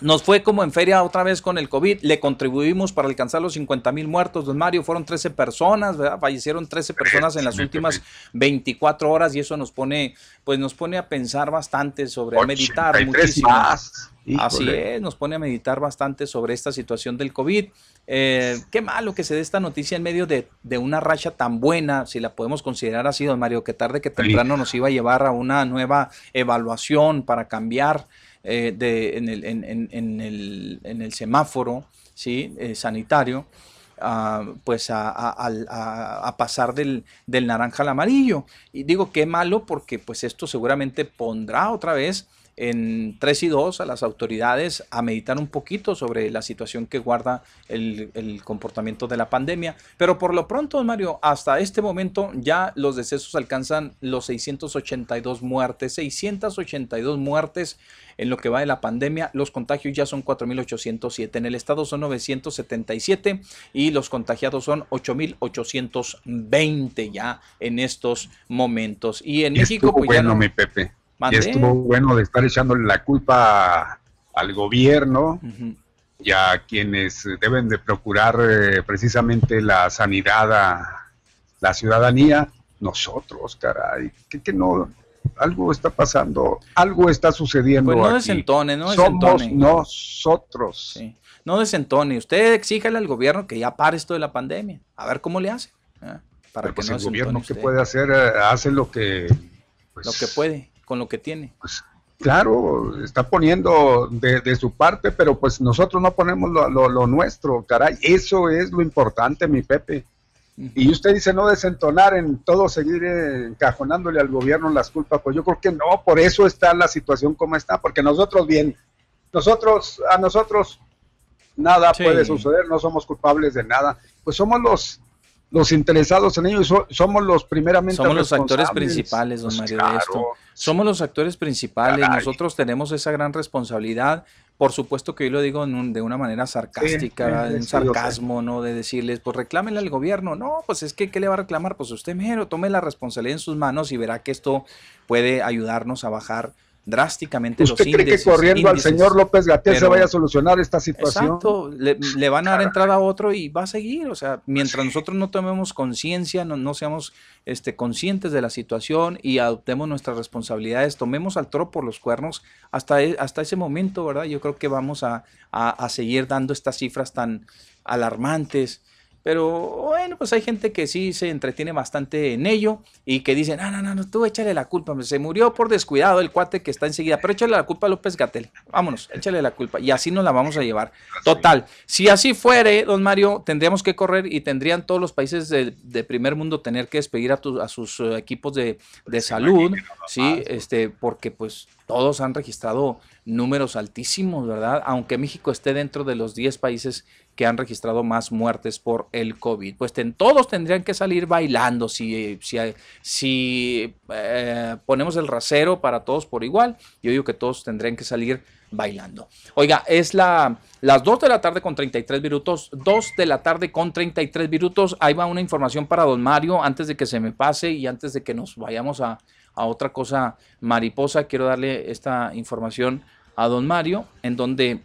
Nos fue como en feria otra vez con el COVID, le contribuimos para alcanzar los 50 mil muertos, don Mario, fueron 13 personas, fallecieron 13 personas en las últimas 24 horas y eso nos pone, pues nos pone a pensar bastante sobre, a meditar muchísimo. Así es, nos pone a meditar bastante sobre esta situación del COVID. Eh, qué malo que se dé esta noticia en medio de, una racha tan buena, si la podemos considerar así, don Mario, que tarde que temprano nos iba a llevar a una nueva evaluación para cambiar eh, de, en, el, en, el, en, el, semáforo ¿sí? Eh, sanitario, pues a, pasar del, del, naranja al amarillo. Y digo qué malo porque pues esto seguramente pondrá otra vez en 3 y 2 a las autoridades a meditar un poquito sobre la situación que guarda el, el, comportamiento de la pandemia. Pero por lo pronto, Mario, hasta este momento ya los decesos alcanzan los 682 muertes, 682 muertes en lo que va de la pandemia. Los contagios ya son 4.807. En el estado son 977 y los contagiados son 8.820 ya en estos momentos. Y en México, pues bueno, mi Pepe. Y estuvo bueno de estar echándole la culpa al gobierno y a quienes deben de procurar eh, precisamente la sanidad a la ciudadanía, nosotros, caray, que, no, algo está pasando, algo está sucediendo. Pues no desentone, no desentone. Somos nosotros. No desentone. Usted exíjale al gobierno que ya pare esto de la pandemia. A ver cómo le hace. ¿eh? Para que pues el gobierno que puede hacer, eh, hace lo que... Pues, lo que puede con lo que tiene. Pues, claro, está poniendo de, su parte, pero pues nosotros no ponemos lo, nuestro, caray. Eso es lo importante, mi Pepe. Y usted dice no desentonar en todo, seguir encajonándole al gobierno las culpas, pues yo creo que no, por eso está la situación como está, porque nosotros bien, nosotros, a nosotros nada puede suceder, no somos culpables de nada, pues somos los los interesados en ello so- somos los primeramente Somos los actores principales, don Pues Mario, claro, de esto. Somos los actores principales, Caray. nosotros tenemos esa gran responsabilidad. Por supuesto que yo lo digo en un- de una manera sarcástica, sí, sé. sarcasmo, ¿no? De decirles, pues reclámenle al gobierno. No, pues es que, ¿qué le va a reclamar? Pues usted mero, tome la responsabilidad en sus manos y verá que esto puede ayudarnos a bajar drásticamente los ¿Usted cree que índices. corriendo al señor López Gatel se vaya a solucionar esta situación? Exacto, le, le van a dar entrada a otro y va a seguir. O sea, mientras nosotros no tomemos conciencia, no, no seamos este, conscientes de la situación y adoptemos nuestras responsabilidades, tomemos al toro por los cuernos, hasta, e- hasta ese momento, ¿verdad? Yo creo que vamos a, a- a seguir dando estas cifras tan alarmantes. Pero bueno, pues hay gente que sí se entretiene bastante en ello y que dice, no, no, no, no, tú échale la culpa, se murió por descuidado el cuate que está enseguida, pero échale la culpa a López Gatel, vámonos, échale la culpa y así nos la vamos a llevar. Total, si así fuere, don Mario, tendríamos que correr y tendrían todos los países de, de primer mundo tener que despedir a, tu- a sus eh, equipos de, de salud, sí, este, porque pues todos han registrado números altísimos, ¿verdad? Aunque México esté dentro de los 10 países que han registrado más muertes por el COVID. Pues todos tendrían que salir bailando si, si, si eh, ponemos el rasero para todos por igual. Yo digo que todos tendrían que salir bailando. Oiga, es la, las 2 de la tarde con 33 minutos, 2 de la tarde con 33 minutos. Ahí va una información para don Mario antes de que se me pase y antes de que nos vayamos a, a otra cosa mariposa. Quiero darle esta información a don Mario en donde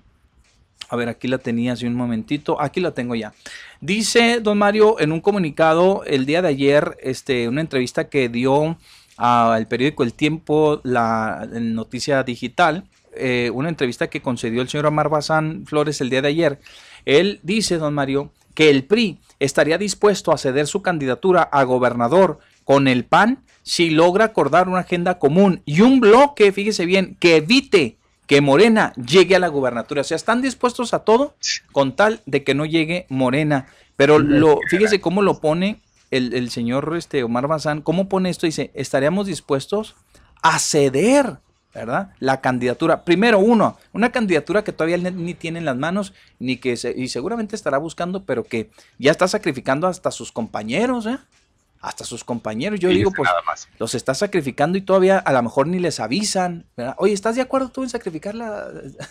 a ver, aquí la tenía hace un momentito. Aquí la tengo ya. Dice don Mario en un comunicado el día de ayer, este, una entrevista que dio al periódico El Tiempo, la noticia digital, eh, una entrevista que concedió el señor Omar Bazán Flores el día de ayer. Él dice, don Mario, que el PRI estaría dispuesto a ceder su candidatura a gobernador con el PAN si logra acordar una agenda común y un bloque, fíjese bien, que evite que Morena llegue a la gubernatura. O sea, están dispuestos a todo con tal de que no llegue Morena. Pero lo, fíjese cómo lo pone el, el señor este, Omar Bazán, cómo pone esto, dice, estaríamos dispuestos a ceder, ¿verdad? La candidatura. Primero, uno, una candidatura que todavía ni, ni tiene en las manos, ni que se, y seguramente estará buscando, pero que ya está sacrificando hasta sus compañeros, ¿eh? Hasta sus compañeros. Yo digo, pues, los está sacrificando y todavía a lo mejor ni les avisan. ¿verdad? Oye, ¿estás de acuerdo tú en sacrificarla?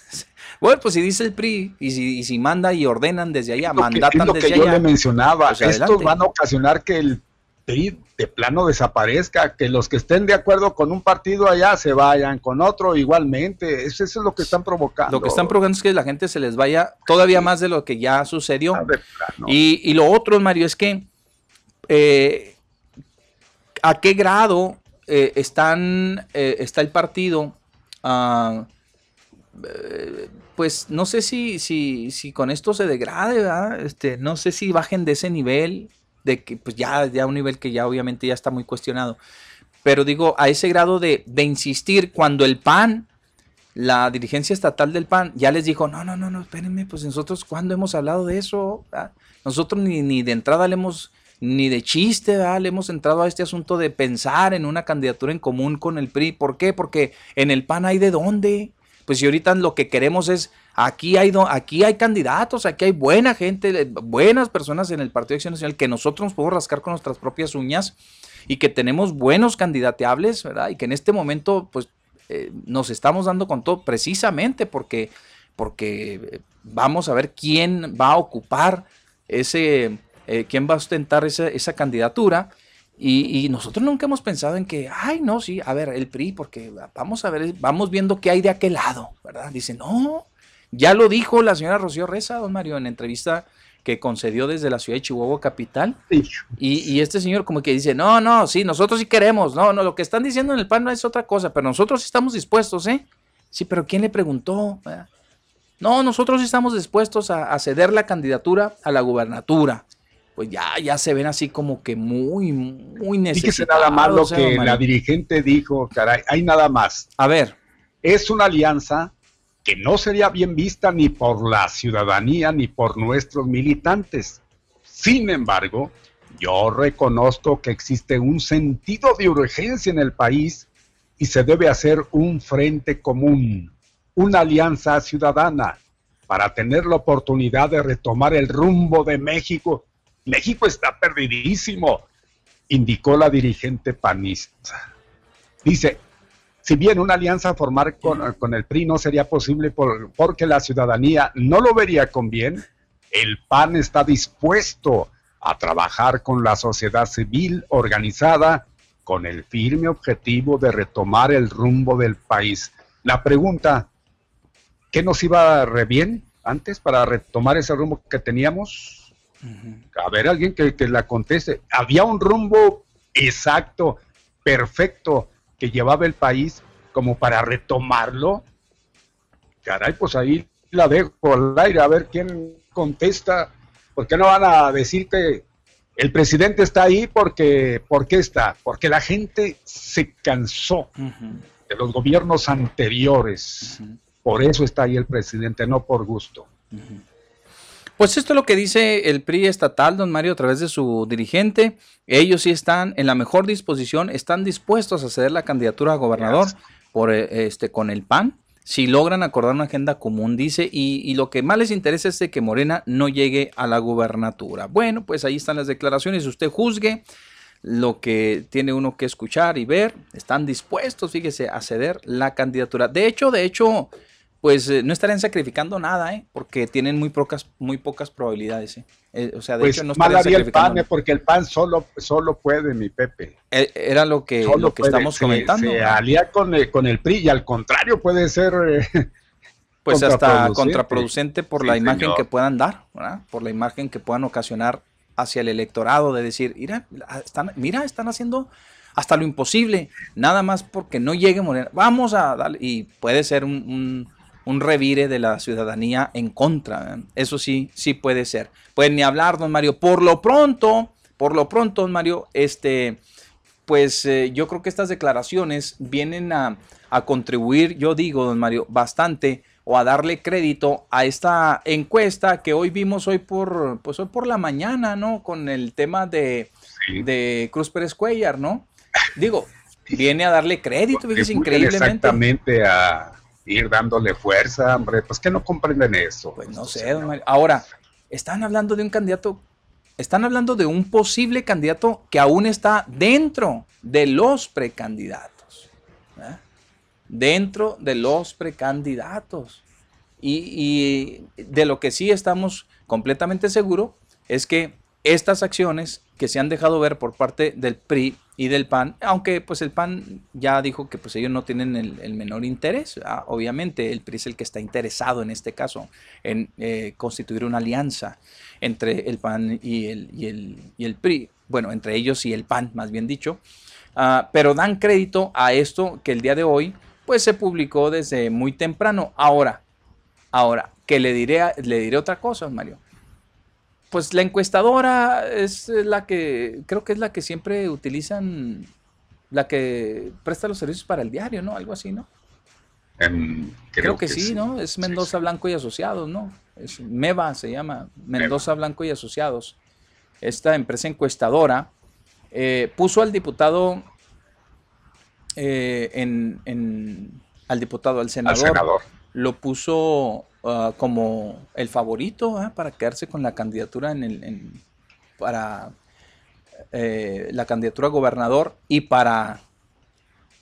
bueno, pues si dice el PRI y si, y si manda y ordenan desde allá, Es lo que- mandatan es lo que desde yo allá. le mencionaba. pues Estos adelante. van a ocasionar que el PRI de plano desaparezca, que los que estén de acuerdo con un partido allá se vayan, con otro igualmente. Eso, eso es lo que están provocando. Lo que están provocando es que la gente se les vaya todavía más de lo que ya sucedió. Ah. Y, y lo otro, Mario, es que eh, a qué grado eh, están, eh, está el partido, ah, eh, pues no sé si, con esto se degrade. Este, no sé si bajen de ese nivel, de que pues ya, ya un nivel que ya obviamente ya está muy cuestionado. Pero digo, a ese grado de, insistir cuando el PAN, la dirigencia estatal del PAN, ya les dijo, no, no, no, no, espérenme, pues nosotros, ¿cuándo hemos hablado de eso? Nosotros ni, ni de entrada le hemos, ni de chiste, ¿verdad? le hemos entrado a este asunto de pensar en una candidatura en común con el PRI. ¿Por qué? Porque en el PAN hay de dónde. Pues si ahorita lo que queremos es, aquí hay, aquí hay candidatos, aquí hay buena gente, eh, buenas personas en el Partido de Acción Nacional que nosotros nos podemos rascar con nuestras propias uñas y que tenemos buenos candidateables, ¿verdad? Y que en este momento, pues, eh, nos estamos dando con todo precisamente porque, porque eh, vamos a ver quién va a ocupar ese, eh, quién va a ostentar esa, esa candidatura. Y, y nosotros nunca hemos pensado en que, ay, no, sí, a ver, el PRI, porque vamos a ver, vamos viendo qué hay de aquel lado, ¿verdad? Dice, no, ya lo dijo la señora Rocío Reza, don Mario, en entrevista que concedió desde la ciudad de Chihuahua capital. Sí. Y, y este señor como que dice, no, no, sí, nosotros sí queremos, no, no, lo que están diciendo en el PAN no es otra cosa, pero nosotros sí estamos dispuestos, ¿eh? Sí, pero ¿quién le preguntó? ¿verdad? No, nosotros sí estamos dispuestos a, a ceder la candidatura a la gubernatura. Pues ya, ya se ven así como que muy, muy Fíjese necesitados. nada más lo ¿eh, que la dirigente dijo, caray, hay nada más. A ver, Es una alianza que no sería bien vista ni por la ciudadanía ni por nuestros militantes. Sin embargo, yo reconozco que existe un sentido de urgencia en el país y se debe hacer un frente común, una alianza ciudadana para tener la oportunidad de retomar el rumbo de México México está perdidísimo, indicó la dirigente panista. Dice, si bien una alianza formar con, con el PRI no sería posible por- porque la ciudadanía no lo vería con bien, el PAN está dispuesto a trabajar con la sociedad civil organizada con el firme objetivo de retomar el rumbo del país. La pregunta, ¿qué nos iba re bien antes para retomar ese rumbo que teníamos? A ver, alguien que, que la conteste. Había un rumbo exacto, perfecto, que llevaba el país como para retomarlo. Caray, pues ahí la dejo al aire, a ver quién contesta. ¿Por qué no van a decir que el presidente está ahí? Porque, ¿Por qué está? Porque la gente se cansó de los gobiernos anteriores. Por eso está ahí el presidente, no por gusto. Pues esto es lo que dice el PRI estatal, don Mario, a través de su dirigente. Ellos sí están en la mejor disposición, están dispuestos a ceder la candidatura a gobernador por, eh, este, con el PAN, si logran acordar una agenda común, dice, y, y lo que más les interesa es de que Morena no llegue a la gubernatura. Bueno, pues ahí están las declaraciones, usted juzgue lo que tiene uno que escuchar y ver. Están dispuestos, fíjese, a ceder la candidatura. De hecho, de hecho, pues eh, no estarían sacrificando nada, ¿eh? Porque tienen muy pocas, muy pocas probabilidades, ¿eh? Eh, o sea, de Pues hecho, no mal estarían haría el PAN, eh, porque el PAN solo, solo puede, mi Pepe. Eh, Era lo que, Solo lo que puede, estamos se- comentando. Se, ¿no? alía con, el- con el PRI y al contrario puede ser... pues hasta contraproducente. contraproducente por Sí, la imagen señor. que puedan dar, ¿verdad? por la imagen que puedan ocasionar hacia el electorado de decir, mira, están, mira, están haciendo hasta lo imposible, nada más porque no llegue Morena, vamos a darle, y puede ser un, un- un revire de la ciudadanía en contra, ¿verdad? eso sí, sí puede ser. Pueden ni hablar, don Mario, por lo pronto, por lo pronto, don Mario, este, pues eh, yo creo que estas declaraciones vienen a, a contribuir, yo digo, don Mario, bastante o a darle crédito a esta encuesta que hoy vimos hoy por, pues hoy por la mañana, ¿no? Con el tema de, Sí. de Cruz Pérez Cuellar, ¿no? Digo, viene a darle crédito, fíjese, increíblemente. Exactamente a ir dándole fuerza, hombre. Pues que no comprenden eso. Pues no estos sé, don señores. Mario. Ahora, están hablando de un candidato, están hablando de un posible candidato que aún está dentro de los precandidatos. ¿verdad? Dentro de los precandidatos. Y, y de lo que sí estamos completamente seguros es que estas acciones que se han dejado ver por parte del PRI y del PAN, aunque pues el PAN ya dijo que pues ellos no tienen el, menor interés, ah, obviamente el PRI es el que está interesado en este caso en eh, constituir una alianza entre el PAN y el, y el, y el PRI, bueno, entre ellos y el PAN, más bien dicho, Ah, pero dan crédito a esto que el día de hoy pues se publicó desde muy temprano. Ahora, ahora, que le diré, le diré otra cosa, Mario. Pues la encuestadora es la que, creo que es la que siempre utilizan, la que presta los servicios para el diario, ¿no? Algo así, ¿no? Em, Creo, que, sí, ¿no? Es Mendoza Blanco y Asociados, ¿no? Es MEVA se llama, Mendoza Blanco y Asociados. Esta empresa encuestadora eh, puso al diputado, eh, en, en- al diputado, al Al senador, senador. lo puso ah, como el favorito ah, para quedarse con la candidatura en el, en- para eh, la candidatura a gobernador y para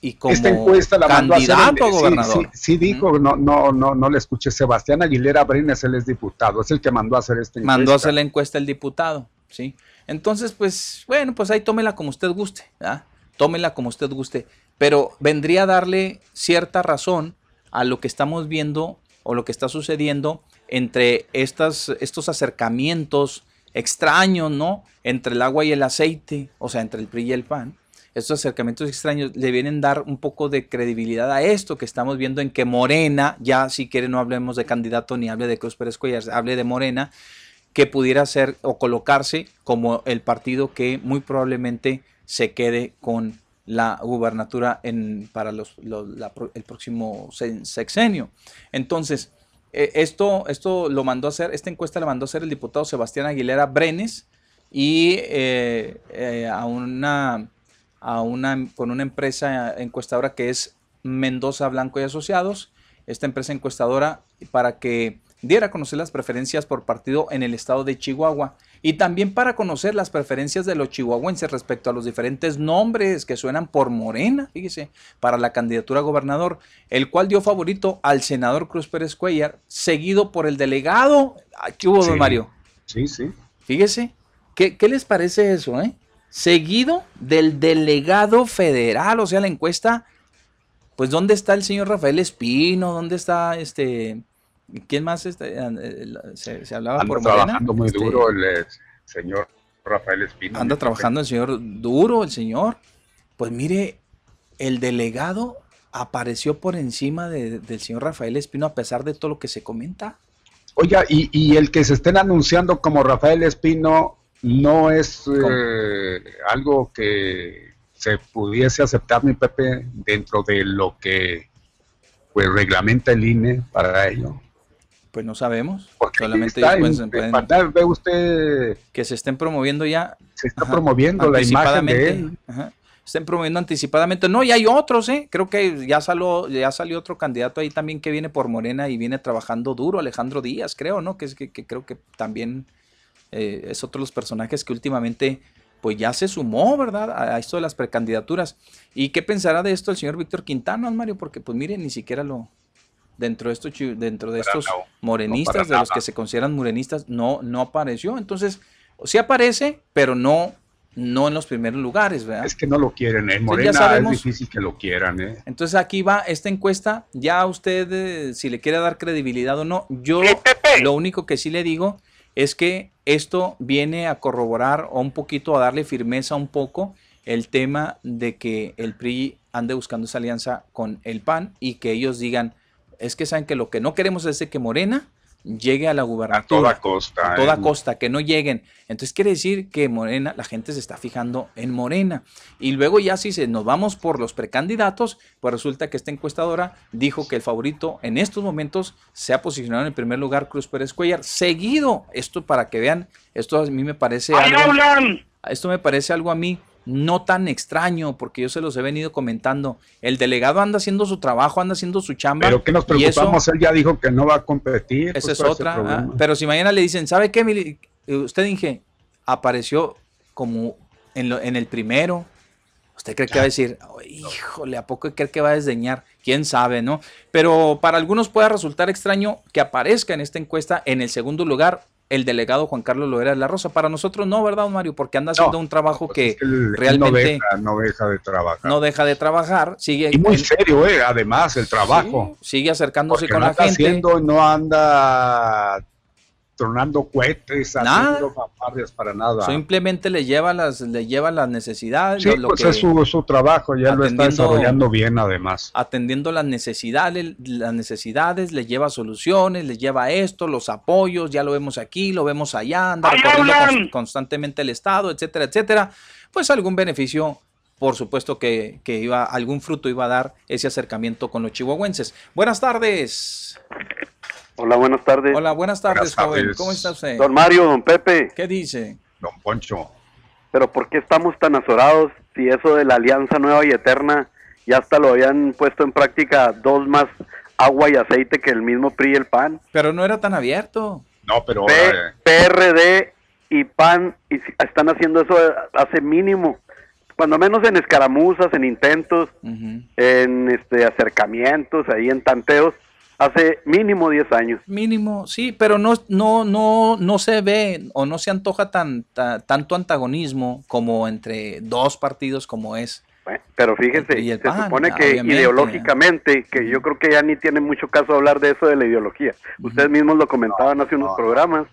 y como Esta encuesta la mandó a hacer candidato a gobernador. Sí, sí dijo, no, no, no, no le escuché. Sebastián Aguilera Brenes, él es diputado, es el que mandó a hacer esta encuesta. mandó a hacer la encuesta el diputado, ¿sí? Entonces, pues, bueno, pues ahí tómela como usted guste, ¿verdad? Tómela como usted guste, pero vendría a darle cierta razón a lo que estamos viendo o lo que está sucediendo entre estas, estos acercamientos extraños, ¿no? Entre el agua y el aceite, o sea, entre el PRI y el PAN. Estos acercamientos extraños le vienen a dar un poco de credibilidad a esto que estamos viendo en que Morena, ya si quiere no hablemos de candidato ni hable de Cruz Pérez Cuellar, hable de Morena, que pudiera ser o colocarse como el partido que muy probablemente se quede con la gubernatura en, para los, los- la el próximo se- sexenio. Entonces, eh, esto, esto lo mandó a hacer, esta encuesta la mandó a hacer el diputado Sebastián Aguilera Brenes y eh, eh, a una, a una, con una empresa encuestadora que es Mendoza Blanco y Asociados, esta empresa encuestadora para que diera a conocer las preferencias por partido en el estado de Chihuahua y también para conocer las preferencias de los chihuahuenses respecto a los diferentes nombres que suenan por Morena, fíjese, para la candidatura a gobernador, el cual dio favorito al senador Cruz Pérez Cuellar, seguido por el delegado. ¿Qué hubo, don Sí. Mario? Sí, sí. Fíjese, ¿qué, qué les parece eso, eh? Seguido del delegado federal, o sea, la encuesta, pues ¿dónde está el señor Rafael Espino? ¿Dónde está este... ¿Quién más este, eh, se, se hablaba Anda por Morena? trabajando muy Este, duro el eh, señor Rafael Espino. Anda trabajando el señor duro, el señor. Pues mire, el delegado apareció por encima de- del señor Rafael Espino a pesar de todo lo que se comenta. Oiga, y, y el que se estén anunciando como Rafael Espino no es eh, algo que se pudiese aceptar, mi Pepe, dentro de lo que pues reglamenta el INE para ello. Pues no sabemos. Porque Solamente está ellos en- pueden- en pueden- ve usted, que se estén promoviendo ya. se está Ajá, promoviendo la imagen de anticipadamente, él. ajá, estén promoviendo anticipadamente. No, y hay otros, ¿eh? Creo que ya salió, ya salió otro candidato ahí también que viene por Morena y viene trabajando duro, Alejandro Díaz, creo, ¿no? Que es que, que creo que también eh, es otro de los personajes que últimamente pues ya se sumó, ¿verdad? A, esto de las precandidaturas. ¿Y qué pensará de esto el señor Víctor Quintana, Mario? Porque pues mire, ni siquiera lo dentro de estos dentro de estos morenistas, de los que se consideran morenistas, no no apareció. Entonces, sí aparece, pero no no en los primeros lugares, ¿verdad? Es que no lo quieren, ¿eh? Morena ya sabemos- es difícil que lo quieran, ¿eh? Entonces aquí va esta encuesta, ya usted eh, si le quiere dar credibilidad o no, yo lo único que sí le digo es que esto viene a corroborar o un poquito a darle firmeza un poco el tema de que el PRI ande buscando esa alianza con el PAN y que ellos digan, es que saben que lo que no queremos es de que Morena llegue a la A gubernatura toda costa. a toda ¿eh? costa, que no lleguen. Entonces quiere decir que Morena, la gente se está fijando en Morena. Y luego ya si se, nos vamos por los precandidatos, pues resulta que esta encuestadora dijo que el favorito en estos momentos se ha posicionado en el primer lugar Cruz Pérez Cuellar. Seguido, esto para que vean, esto a mí me parece ¡Ahí algo, hablan! esto me parece algo a mí no tan extraño, porque yo se los he venido comentando. El delegado anda haciendo su trabajo, anda haciendo su chamba. Pero que nos eso- preocupamos, él ya dijo que no va a competir. esa pues, es ¿cuál el otra. ah, Pero si mañana le dicen, ¿sabe qué? Eh, Usted dije, apareció como en, lo- en el primero. ¿Usted cree que va a decir, "Ay, híjole, ¿a poco cree que va a desdeñar? Quién sabe, ¿no? Pero para algunos puede resultar extraño que aparezca en esta encuesta en el segundo lugar el delegado Juan Carlos Loera de la Rosa. Para nosotros no, ¿verdad, don Mario? Porque anda haciendo No, un trabajo Pues que es realmente no deja, no deja de trabajar. no deja de trabajar, sigue, y muy en- serio, eh, además, el trabajo. sí, sigue acercándose Porque con no la gente. haciendo, no anda tronando cohetes, Nada. haciendo fanfarrias para nada. Simplemente le lleva las, le lleva las necesidades, Sí, lo- lo pues que- es su, su trabajo, ya lo está desarrollando bien además. atendiendo las necesidades, las necesidades, le lleva soluciones, le lleva esto, los apoyos, ya lo vemos aquí, lo vemos allá, anda ¡Ahí recorriendo constantemente el Estado, etcétera, etcétera. Pues algún beneficio, por supuesto que, que iba, algún fruto iba a dar ese acercamiento con los chihuahuenses. Buenas tardes. Hola, buenas tardes. Hola, buenas tardes, Buenas joven. tardes. ¿Cómo está usted? Don Mario, don Pepe, ¿Qué dice? Don Poncho. pero ¿por qué estamos tan azorados si eso de la alianza nueva y eterna ya hasta lo habían puesto en práctica dos más agua y aceite que el mismo PRI y el PAN? Pero no era tan abierto. No, pero P- ahora, eh, PRD y PAN y están haciendo eso hace mínimo, cuando menos en escaramuzas, en intentos, en este acercamientos, ahí en tanteos, hace mínimo 10 años. Mínimo, sí, pero no, no, no, no se ve o no se antoja tan, ta- tanto antagonismo como entre dos partidos como es. Bueno, pero fíjese, Y el se PAN, supone que obviamente. ideológicamente, que yo creo que ya ni tiene mucho caso hablar de eso de la ideología. Ustedes mismos lo comentaban hace unos no. programas,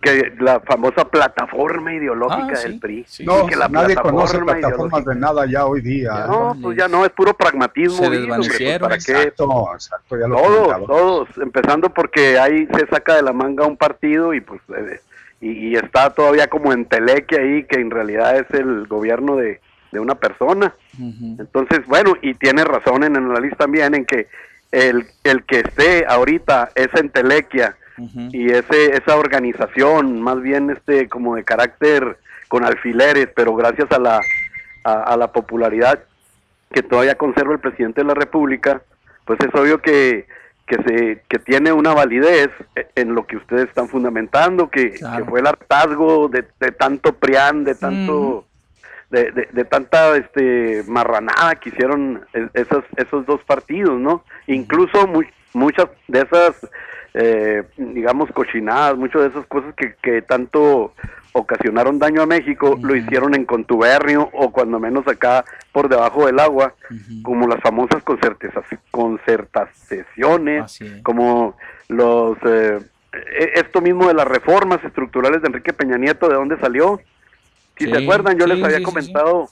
que la famosa plataforma ideológica Ah, sí, del PRI. sí. no, que la nadie conoce plataforma plataformas de nada ya hoy día. No, vale. pues ya no, es puro pragmatismo. Se pues, desvanecieron. ¿Para qué? Exacto, exacto, ya lo Todos, comentaba. todos, empezando porque ahí se saca de la manga un partido y pues eh, y, y está todavía como en teleque ahí que en realidad es el gobierno de, de una persona. Entonces, bueno, y tiene razón en el análisis también en que el, el que esté ahorita esa entelequia Y ese esa organización más bien este como de carácter con alfileres, pero gracias a la a, a la popularidad que todavía conserva el presidente de la República, pues es obvio que que se que tiene una validez en lo que ustedes están fundamentando, que, Claro. que fue el hartazgo de, de tanto prián, de tanto de, de- de tanta este marranada que hicieron esos esos dos partidos, ¿no? Incluso mu- muchas de esas eh, digamos cochinadas, muchas de esas cosas que, que tanto ocasionaron daño a México lo hicieron en contubernio o cuando menos acá por debajo del agua, como las famosas concertaciones, como los eh, e- esto mismo de las reformas estructurales de Enrique Peña Nieto, ¿de dónde salió? Si Sí, se acuerdan, yo sí, les había sí, comentado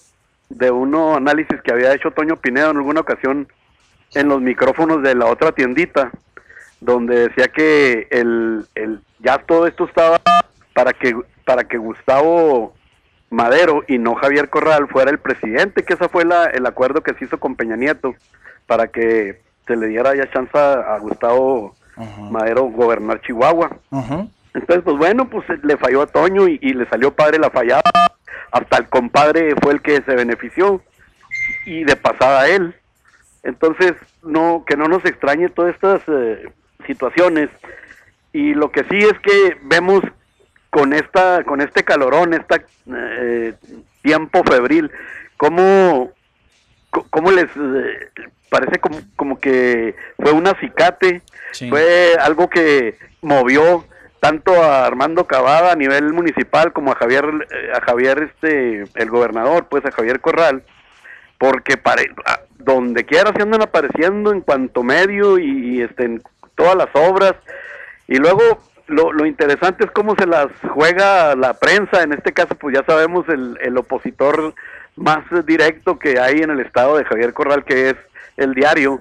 de uno análisis que había hecho Toño Pinedo en alguna ocasión en los micrófonos de la otra tiendita, donde decía que el, el ya todo esto estaba para que para que Gustavo Madero y no Javier Corral fuera el presidente, que ese fue la, el acuerdo que se hizo con Peña Nieto para que se le diera ya chance a, Gustavo. Madero gobernar Chihuahua. Entonces, pues bueno, pues le falló a Toño y, y le salió padre la fallada. Hasta el compadre fue el que se benefició y de pasada él. Entonces, no que no nos extrañe todas estas eh, situaciones. Y lo que sí es que vemos con esta con este calorón, este tiempo febril, cómo cómo les eh, parece como, como que fue un acicate, Sí. fue algo que movió tanto a Armando Cavada a nivel municipal como a Javier eh, a Javier este el gobernador, pues a Javier Corral, porque donde quiera se andan apareciendo en cuanto medio y, y, este en todas las obras. Y luego lo, lo interesante es cómo se las juega la prensa, en este caso pues ya sabemos el, el opositor más directo que hay en el estado de Javier Corral, que es el diario.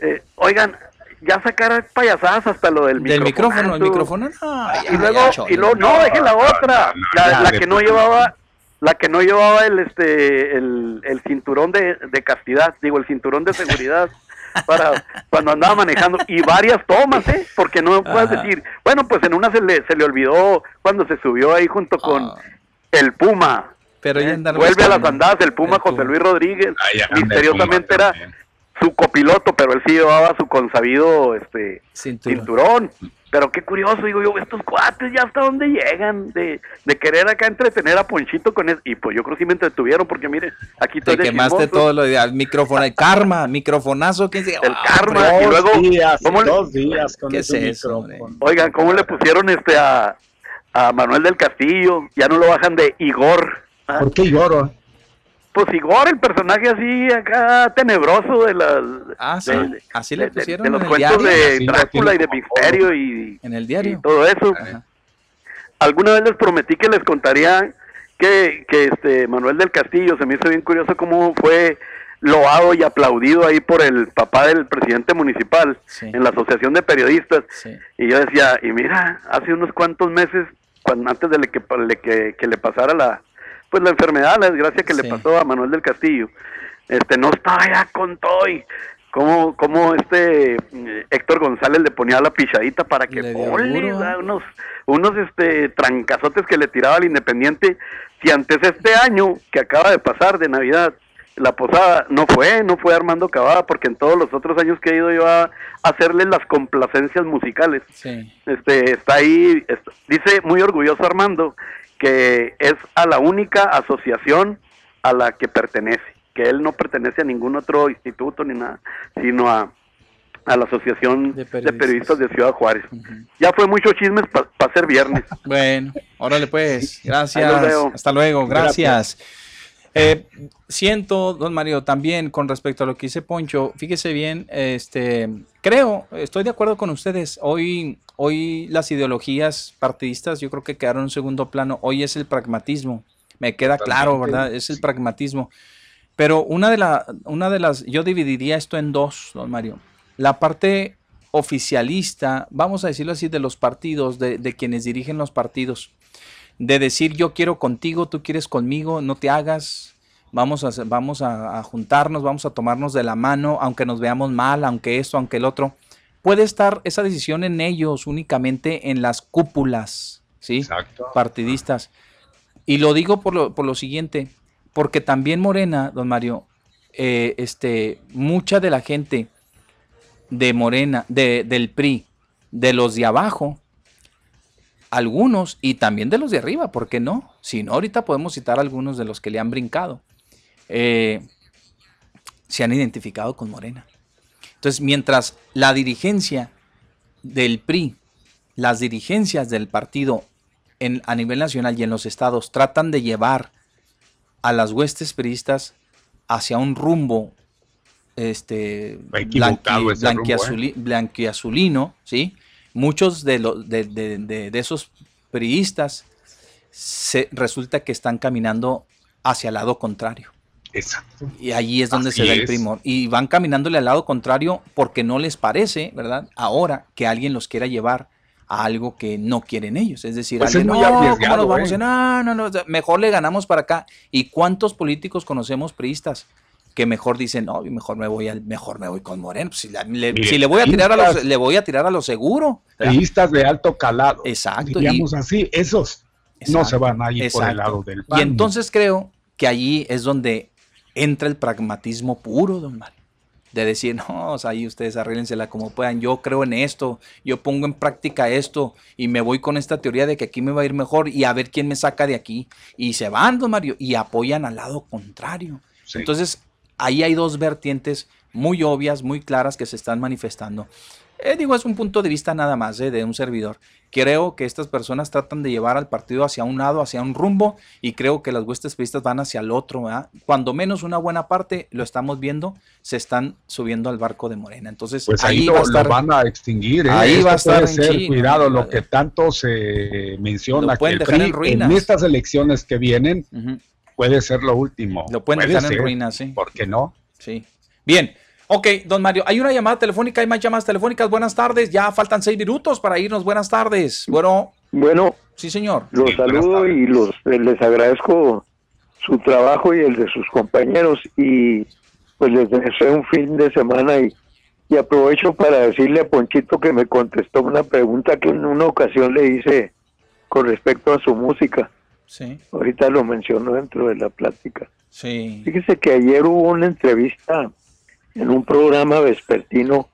Eh, oigan, ya sacar payasadas hasta lo del, Del micrófono, el micrófono. Ay, Y luego, y luego, no, deje la otra, la, ya, la que no llevaba, la que no llevaba el este el, el cinturón de, de castidad, digo el cinturón de seguridad para cuando andaba manejando y varias tomas, ¿eh? Porque no puedes Ajá. decir, bueno, pues en una se le se le olvidó cuando se subió ahí junto con Ah. el Puma. Pero ¿eh? Vuelve a las andadas el Puma El José. Luis Rodríguez. Misteriosamente era su copiloto, pero él sí llevaba su consabido este Cinturón. cinturón. Pero qué curioso, digo yo, estos cuates ya hasta dónde llegan de, de querer acá entretener a Ponchito con eso. Y pues yo creo que sí me entretuvieron porque mire, aquí Te de quemaste chismoso. todo lo de al micrófono, el karma, microfonazo, ¿quién se El Ah, karma. hombre, y luego, días, ¿cómo le- dos días con ¿Qué es eso. Oigan, ¿cómo le pusieron este a, a Manuel del Castillo? Ya no lo bajan de Igor. ¿ah? ¿Por qué lloro? Pues Igor, el personaje así acá tenebroso de las... Ah, sí, de- así de- le de- pusieron de los en el cuentos diario. de Drácula y de Misterio y, En el y diario. todo eso. Ajá. Alguna vez les prometí que les contaría que, que este Manuel del Castillo se me hizo bien curioso cómo fue loado y aplaudido ahí por el papá del presidente municipal Sí. en la asociación de periodistas Sí. y yo decía y mira hace unos cuantos meses cuando antes de le que, le- que, que le pasara la pues la enfermedad la desgracia que Sí. le pasó a Manuel del Castillo. Este no estaba ya con todo y cómo, cómo este eh, Héctor González le ponía la pichadita para que unos unos este trancazotes que le tiraba al Independiente. Si antes este año que acaba de pasar de Navidad la posada no fue, no fue Armando Cavada porque en todos los otros años que he ido yo a hacerle las complacencias musicales. Sí. este está ahí dice muy orgulloso Armando que es a la única asociación a la que pertenece que él no pertenece a ningún otro instituto ni nada sino a a la asociación De de periodistas. de, Ciudad Juárez ya fue mucho chismes para ser viernes Bueno, órale pues, gracias. Hasta luego, gracias. Eh, siento, don Mario, también con respecto a lo que dice Poncho, fíjese bien, este, creo, estoy de acuerdo con ustedes. Hoy, hoy las ideologías partidistas, yo creo que quedaron en segundo plano. Hoy es el pragmatismo. Me queda claro, ¿verdad? Es el sí. pragmatismo. Pero una de, la, una de las, yo dividiría esto en dos, don Mario. La parte oficialista, vamos a decirlo así, de los partidos, de, de quienes dirigen los partidos, de decir yo quiero contigo, tú quieres conmigo, no te hagas, vamos a, vamos a, a juntarnos, vamos a tomarnos de la mano, aunque nos veamos mal, aunque esto, aunque el otro. Puede estar esa decisión en ellos, únicamente en las cúpulas, ¿sí? Exacto. partidistas. Y lo digo por lo, por lo siguiente, porque también Morena, don Mario, eh, este, mucha de la gente de Morena, de, del PRI, de los de abajo, algunos y también de los de arriba, ¿por qué no? Si no, ahorita podemos citar algunos de los que le han brincado. Eh, se han identificado con Morena. Entonces, mientras la dirigencia del PRI, las dirigencias del partido en, a nivel nacional y en los estados tratan de llevar a las huestes priistas hacia un rumbo este, rumbo, blanquiazuli- blanquiazulino, ¿sí? Muchos de, los de, de- de- de esos priistas se, resulta que están caminando hacia el lado contrario. Exacto. Y allí es donde Así se da el primor. Y van caminándole al lado contrario porque no les parece, ¿verdad? Ahora que alguien los quiera llevar a algo que no quieren ellos. Es decir, Pues es alguien, no, ¿cómo nos vamos? ¿eh? No, no, no, mejor le ganamos para acá. ¿Y cuántos políticos conocemos priistas que mejor dicen, no, mejor me voy al, mejor me voy con Moreno? Pues si, la- le, Mire, si le voy a tirar a los, le voy a tirar a lo seguro. Priistas de alto calado. Exacto. Diríamos así, esos no se van a ir por el lado del PAN. Y entonces creo que allí es donde entra el pragmatismo puro, don Mario. De decir, no, o sea, ahí ustedes arréglensela como puedan. Yo creo en esto, yo pongo en práctica esto y me voy con esta teoría de que aquí me va a ir mejor y a ver quién me saca de aquí. Y se van, don Mario, y apoyan al lado contrario. Sí. Entonces, ahí hay dos vertientes muy obvias, muy claras que se están manifestando. Eh, digo, es un punto de vista nada más eh, de un servidor. Creo que estas personas tratan de llevar al partido hacia un lado, hacia un rumbo, y creo que las huestes priistas van hacia el otro. ¿verdad? Cuando menos una buena parte, lo estamos viendo, se están subiendo al barco de Morena. Entonces, Pues ahí, ahí lo, va a lo estar. van a extinguir. ¿eh? Ahí Esto va a estar puede en ser, China, cuidado, lo que tanto se menciona Lo que el dejar en PRI, ruinas. en estas elecciones que vienen puede ser lo último. Lo pueden Puede dejar en ruinas, sí. ¿Por qué no? Sí. Bien. Ok, don Mario, hay una llamada telefónica, hay más llamadas telefónicas. Buenas tardes, ya faltan seis minutos para irnos. Buenas tardes. Bueno, Bueno, sí, señor. los Sí, saludo y los eh, les agradezco su trabajo y el de sus compañeros y pues les deseo un fin de semana y, y aprovecho para decirle a Ponchito que me contestó una pregunta que en una ocasión le hice con respecto a su música. Sí, Ahorita lo mencionó dentro de la plática. sí. Fíjese que ayer hubo una entrevista en un programa vespertino.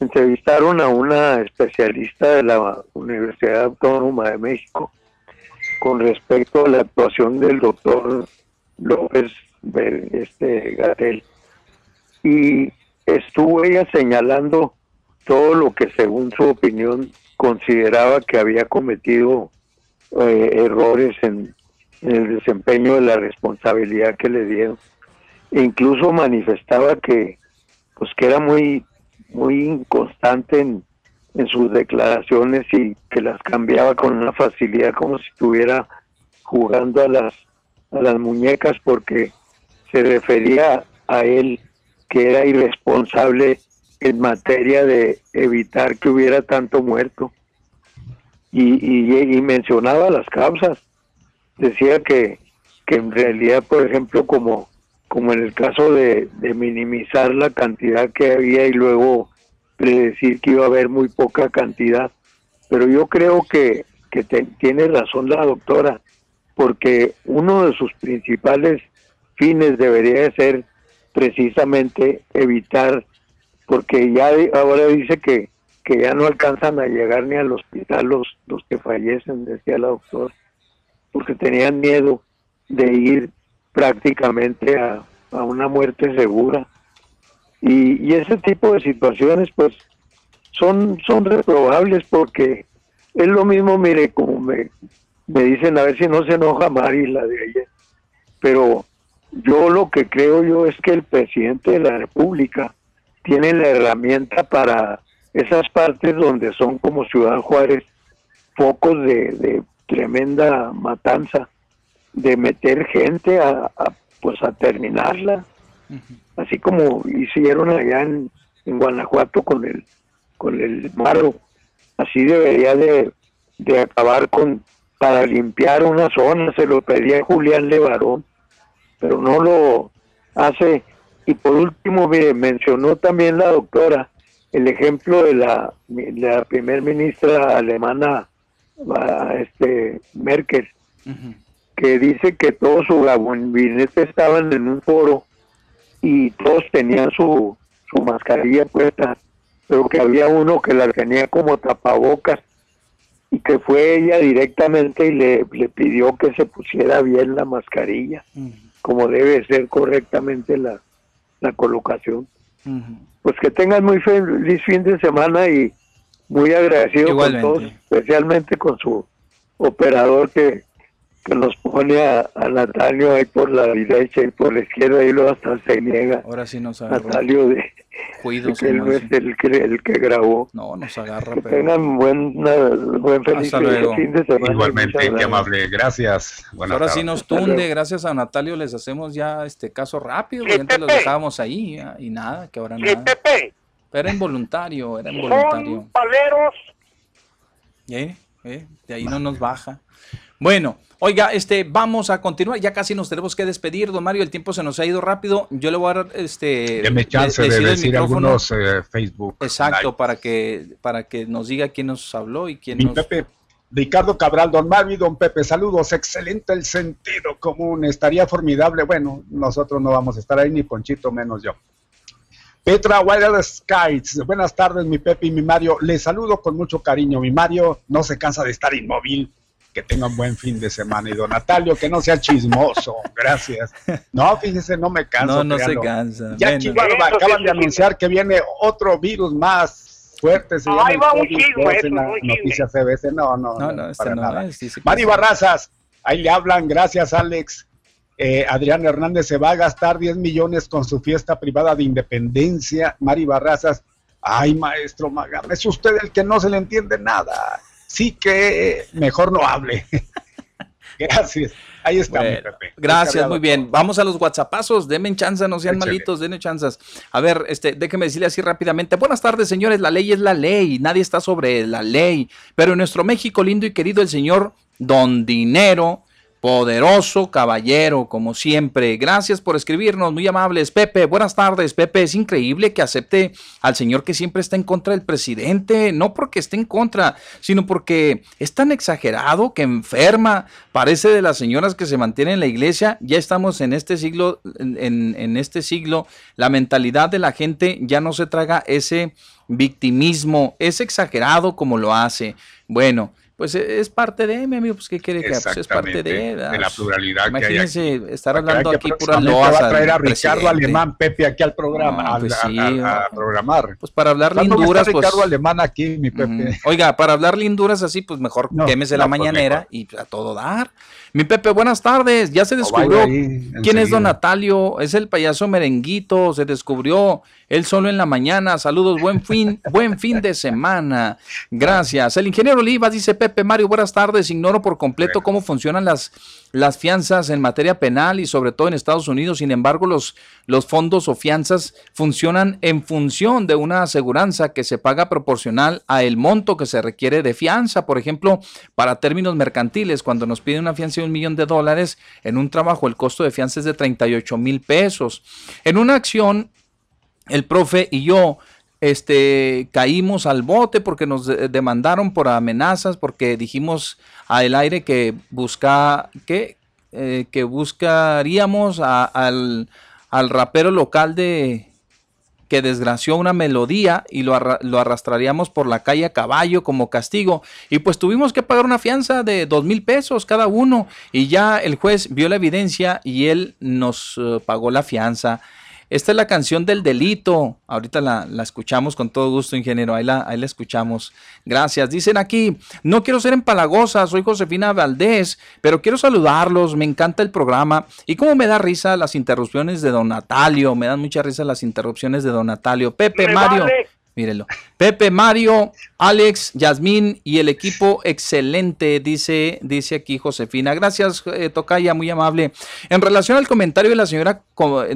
Entrevistaron a una especialista de la Universidad Autónoma de México con respecto a la actuación del doctor López este, Gatel. Y estuvo ella señalando todo lo que según su opinión consideraba que había cometido eh, errores en, en el desempeño de la responsabilidad que le dieron. E incluso manifestaba que pues que era muy muy inconstante en, en sus declaraciones y que las cambiaba con una facilidad como si estuviera jugando a las a las muñecas porque se refería a él que era irresponsable en materia de evitar que hubiera tanto muerto y, y, y mencionaba las causas decía que, que en realidad por ejemplo como como en el caso de, de minimizar la cantidad que había y luego predecir que iba a haber muy poca cantidad. Pero yo creo que, que te- tiene razón la doctora porque uno de sus principales fines debería de ser precisamente evitar, porque ya ahora dice que, que ya no alcanzan a llegar ni al hospital los, los que fallecen, decía la doctora, porque tenían miedo de ir prácticamente a, a una muerte segura. Y, y ese tipo de situaciones pues son, son reprobables porque es lo mismo, mire, como me, me dicen, a ver si no se enoja Mari, la de ayer, pero yo lo que creo yo es que el presidente de la República tiene la herramienta para esas partes donde son como Ciudad Juárez, focos de, de tremenda matanza, de meter gente a, a, pues a terminarla, así como hicieron allá en, en Guanajuato con el con el Maro, así debería de, de acabar con para limpiar una zona, se lo pedía Julián Levarón, pero no lo hace. Y por último, mire, mencionó también la doctora el ejemplo de la, la primer ministra alemana, ah, este Merkel, que dice que todo su gabinete estaban en un foro y todos tenían su, su mascarilla puesta pero que había uno que la tenía como tapabocas y que fue ella directamente y le, le pidió que se pusiera bien la mascarilla, como debe ser correctamente la, la colocación. Pues que tengan muy feliz fin de semana y muy agradecido con todos, especialmente con su operador que, que nos pone a, a Natalio ahí por la derecha y por la izquierda y luego hasta se niega. Ahora sí nos agarró. Natalio de, Cuidos, de que él no es el que, el que grabó. No, nos agarra, Que pero... tengan buen, buen feliz Hasta luego. fin de semana. Igualmente, qué gracias. amable. Gracias. Buenas Ahora sí nos tunde, gracias a Natalio les hacemos ya este caso rápido, porque antes los dejábamos ahí ya, y nada, que ahora nada. Era involuntario, era involuntario. Son paleros. ¿Eh? ¿Eh? De ahí no nos baja. Bueno, oiga, este, vamos a continuar. Ya casi nos tenemos que despedir, don Mario. El tiempo se nos ha ido rápido. Yo le voy a dar, este, Deme chance de decir algunos eh, Facebook. Exacto, Live. para que, para que nos diga quién nos habló y quién Mi nos. Pepe, Ricardo Cabral, don Mario y don Pepe, saludos, excelente el sentido común, estaría formidable, bueno, nosotros no vamos a estar ahí, ni Ponchito menos yo. Petra Wild Skies, buenas tardes mi Pepe y mi Mario, les saludo con mucho cariño, mi Mario no se cansa de estar inmóvil, que tenga un buen fin de semana, y don Natalio, que no sea chismoso, gracias. No, fíjese, no me canso. No, no se cansa. Ya Bueno. Chihuahua acaban de anunciar que viene otro virus más fuerte. Se llama Ahí va un chisme, noticia CBS. No, no, No, no, este para no nada. es, Mari sí. Barrazas, ahí le hablan, gracias Alex. Eh, Adrián Hernández se va a gastar 10 millones con su fiesta privada de independencia. Mari Barrazas, ay maestro Magam, es usted el que no se le entiende nada. Sí que mejor no hable. gracias. Ahí está mi Bueno, Pepe. Gracias, muy bien. Vamos a los WhatsAppazos. Denme chance, no sean malitos, denme chanzas. A ver, este, déjeme decirle así rápidamente. Buenas tardes, señores. La ley es la ley. Nadie está sobre la ley. Pero en nuestro México lindo y querido, el señor Don Dinero, poderoso caballero, como siempre. Gracias por escribirnos, muy amables. Pepe, buenas tardes. Pepe, es increíble que acepte al señor que siempre está en contra del presidente. No porque esté en contra, sino porque es tan exagerado que enferma. Parece de las señoras que se mantienen en la iglesia. Ya estamos en este siglo, en, en este siglo, la mentalidad de la gente ya no se traga ese victimismo. Es exagerado como lo hace. Bueno. Pues e- es parte de, mi amigo, pues qué quiere que? Pues es parte de, Exactamente, de la pluralidad que hay Imagínense aquí. estar hablando aquí próximamente loas va a traer a Ricardo. Alemán, Pepe, aquí al programa, No, pues a, sí, a- a programar. Pues para hablar ¿Cuándo va a linduras, pues. Ricardo Alemán aquí, mi Pepe. Oiga, para hablar linduras así, pues mejor No, quémese no, la pues mañanera y a todo dar. Mi Pepe, buenas tardes. Ya se O descubrió ahí quién es don. Natalio. Es el payaso merenguito. Se descubrió él solo en la mañana. Saludos, buen fin, buen fin de semana. Gracias. El ingeniero Oliva dice Pepe Mario, buenas tardes. Ignoro por completo cómo funcionan las, las fianzas en materia penal y sobre todo en Estados Unidos. Sin embargo, los, los fondos o fianzas funcionan en función de una aseguranza que se paga proporcional a el monto que se requiere de fianza. Por ejemplo, para términos mercantiles, cuando nos pide una fianza de un millón de dólares en un trabajo, el costo de fianza es de 38 mil pesos. En una acción, el profe y yo este, caímos al bote porque nos de- demandaron por amenazas, porque dijimos al aire que busca, que, eh, que buscaríamos al, al rapero local de que desgració una melodía y lo, lo arrastraríamos por la calle a caballo como castigo. Y pues tuvimos que pagar una fianza de dos mil pesos cada uno. Y ya el juez vio la evidencia y él nos eh, pagó la fianza. Esta es la canción del delito. Ahorita la, la escuchamos con todo gusto, ingeniero. Ahí la, ahí la escuchamos. Gracias. Dicen aquí, no quiero ser empalagosa, soy Josefina Valdés, pero quiero saludarlos. Me encanta el programa. Y cómo me da risa las interrupciones de don Natalio. Me dan mucha risa las interrupciones de don Natalio. Pepe, Me Mario. vale. Mírelo. Pepe, Mario, Alex, Yasmín y el equipo excelente, dice, dice aquí Josefina. Gracias, eh, Tocaya, muy amable. En relación al comentario de la señora,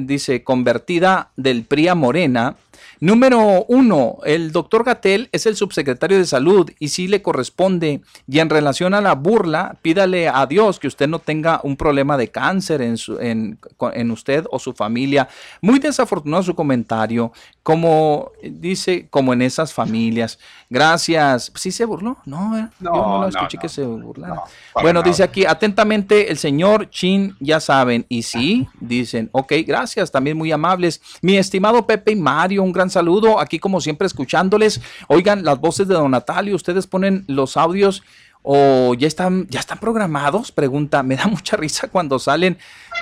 dice, convertida del PRIA Morena, número uno, el doctor Gatel es el subsecretario de salud y sí le corresponde. Y en relación a la burla, pídale a Dios que usted no tenga un problema de cáncer en, su- en, en usted o su familia. Muy desafortunado su comentario, como dice, como en esas familias. Gracias. ¿Sí se burló? No, ¿verdad? No, Yo no, lo escuché no, que se burlara. bueno, dice aquí, atentamente, el señor Chin, ya saben. Y sí, dicen, ok, gracias, también muy amables. Mi estimado Pepe y Mario, un gran saludo aquí como siempre escuchándoles. Oigan, las voces de Don Natalio, ustedes ponen los audios o ya están, ya están programados, pregunta, me da mucha risa cuando salen,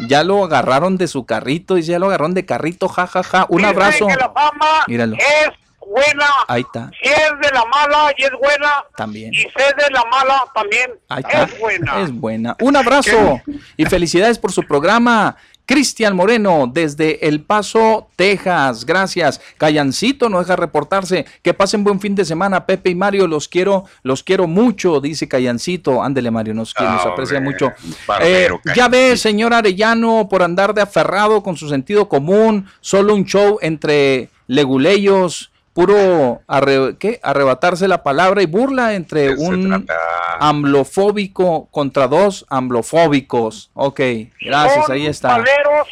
ya lo agarraron de su carrito, y ya lo agarraron de carrito, jajaja, ja, ja. un Dicen abrazo. que la fama Míralo. es buena. Ahí está, Si es de la mala y es buena. también. Y si es de la mala también Ahí está. es buena. Es buena. Un abrazo y felicidades por su programa. Cristian Moreno, desde El Paso, Texas. Gracias. Callancito no deja reportarse. Que pasen buen fin de semana, Pepe y Mario. Los quiero, los quiero mucho, dice Callancito. Ándele, Mario, nos, quiere, nos aprecia Hombre, mucho. barbero, Eh, ya ve, señor Arellano, por andar de aferrado con su sentido común, solo un show entre leguleyos, puro arre- ¿qué? arrebatarse la palabra y burla entre ¿Qué se un trata? amblofóbico contra dos amblofóbicos. Ok, gracias, ahí está. paleros.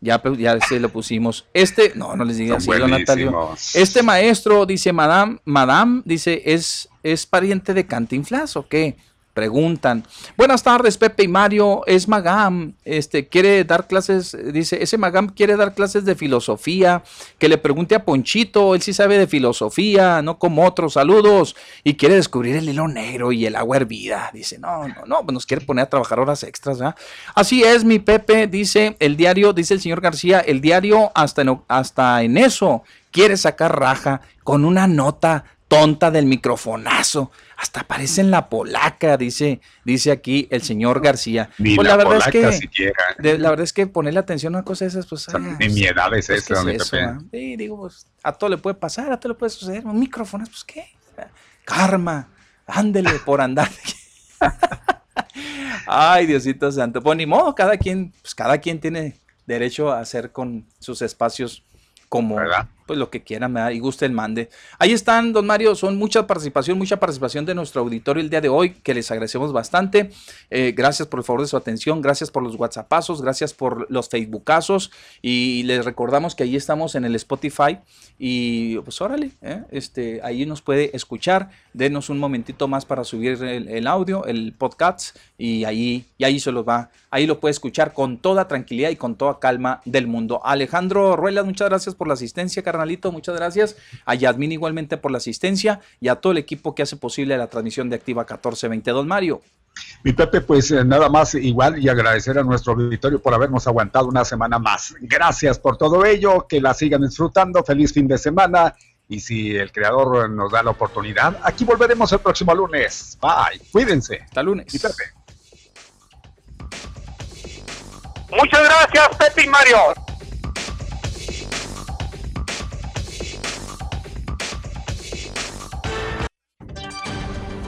Ya, pe- ya se lo pusimos. Este, no, no les diga así, don Natalio. Este maestro, dice Madame, Madame, dice, ¿es, es pariente de Cantinflas o qué? Preguntan. Buenas tardes, Pepe y Mario. Es Magam. Este quiere dar clases. Dice, ese Magam quiere dar clases de filosofía. Que le pregunte a Ponchito. Él sí sabe de filosofía, no como otros. Saludos. Y quiere descubrir el hilo negro y el agua hervida. Dice, no, no, no, pues nos quiere poner a trabajar horas extras, ¿verdad? Así es, mi Pepe. Dice el diario, dice el señor García, el diario hasta en, hasta en eso quiere sacar raja con una nota tonta del microfonazo. Hasta parece en la polaca, dice, dice aquí el señor García. Ni Pues la, la verdad es que de- la verdad es que ponerle atención a cosas esas, pues. O sea, ah, ni mi edad es pues, esa, ¿qué don eso, Pepe. ah? Sí, digo, pues a todo le puede pasar, a todo le puede suceder. Un micrófono, pues qué. Karma, ándele por andar. Ay, Diosito Santo. Pues ni modo, cada quien, pues cada quien tiene derecho a hacer con sus espacios como ¿Verdad? Pues lo que quieran ¿verdad? y guste el mande. Ahí están, don Mario, son mucha participación, mucha participación de nuestro auditorio el día de hoy, que les agradecemos bastante. Eh, gracias por el favor de su atención, gracias por los WhatsAppazos, gracias por los Facebookazos y les recordamos que ahí estamos en el Spotify y pues órale, ¿eh? este, ahí nos puede escuchar, denos un momentito más para subir el, audio, el podcast y ahí, y ahí se los va, ahí lo puede escuchar con toda tranquilidad y con toda calma del mundo. Alejandro Ruelas, muchas gracias por la asistencia, carnalito, muchas gracias. A Yadmin igualmente por la asistencia y a todo el equipo que hace posible la transmisión de Activa 1420. Don Mario. Mi Pepe, pues eh, nada más igual y agradecer a nuestro auditorio por habernos aguantado una semana más. Gracias por todo ello, que la sigan disfrutando, feliz fin de semana y si el creador nos da la oportunidad, aquí volveremos el próximo lunes. Bye, cuídense. Hasta lunes. Mi Pepe. Muchas gracias, Pepe y Mario.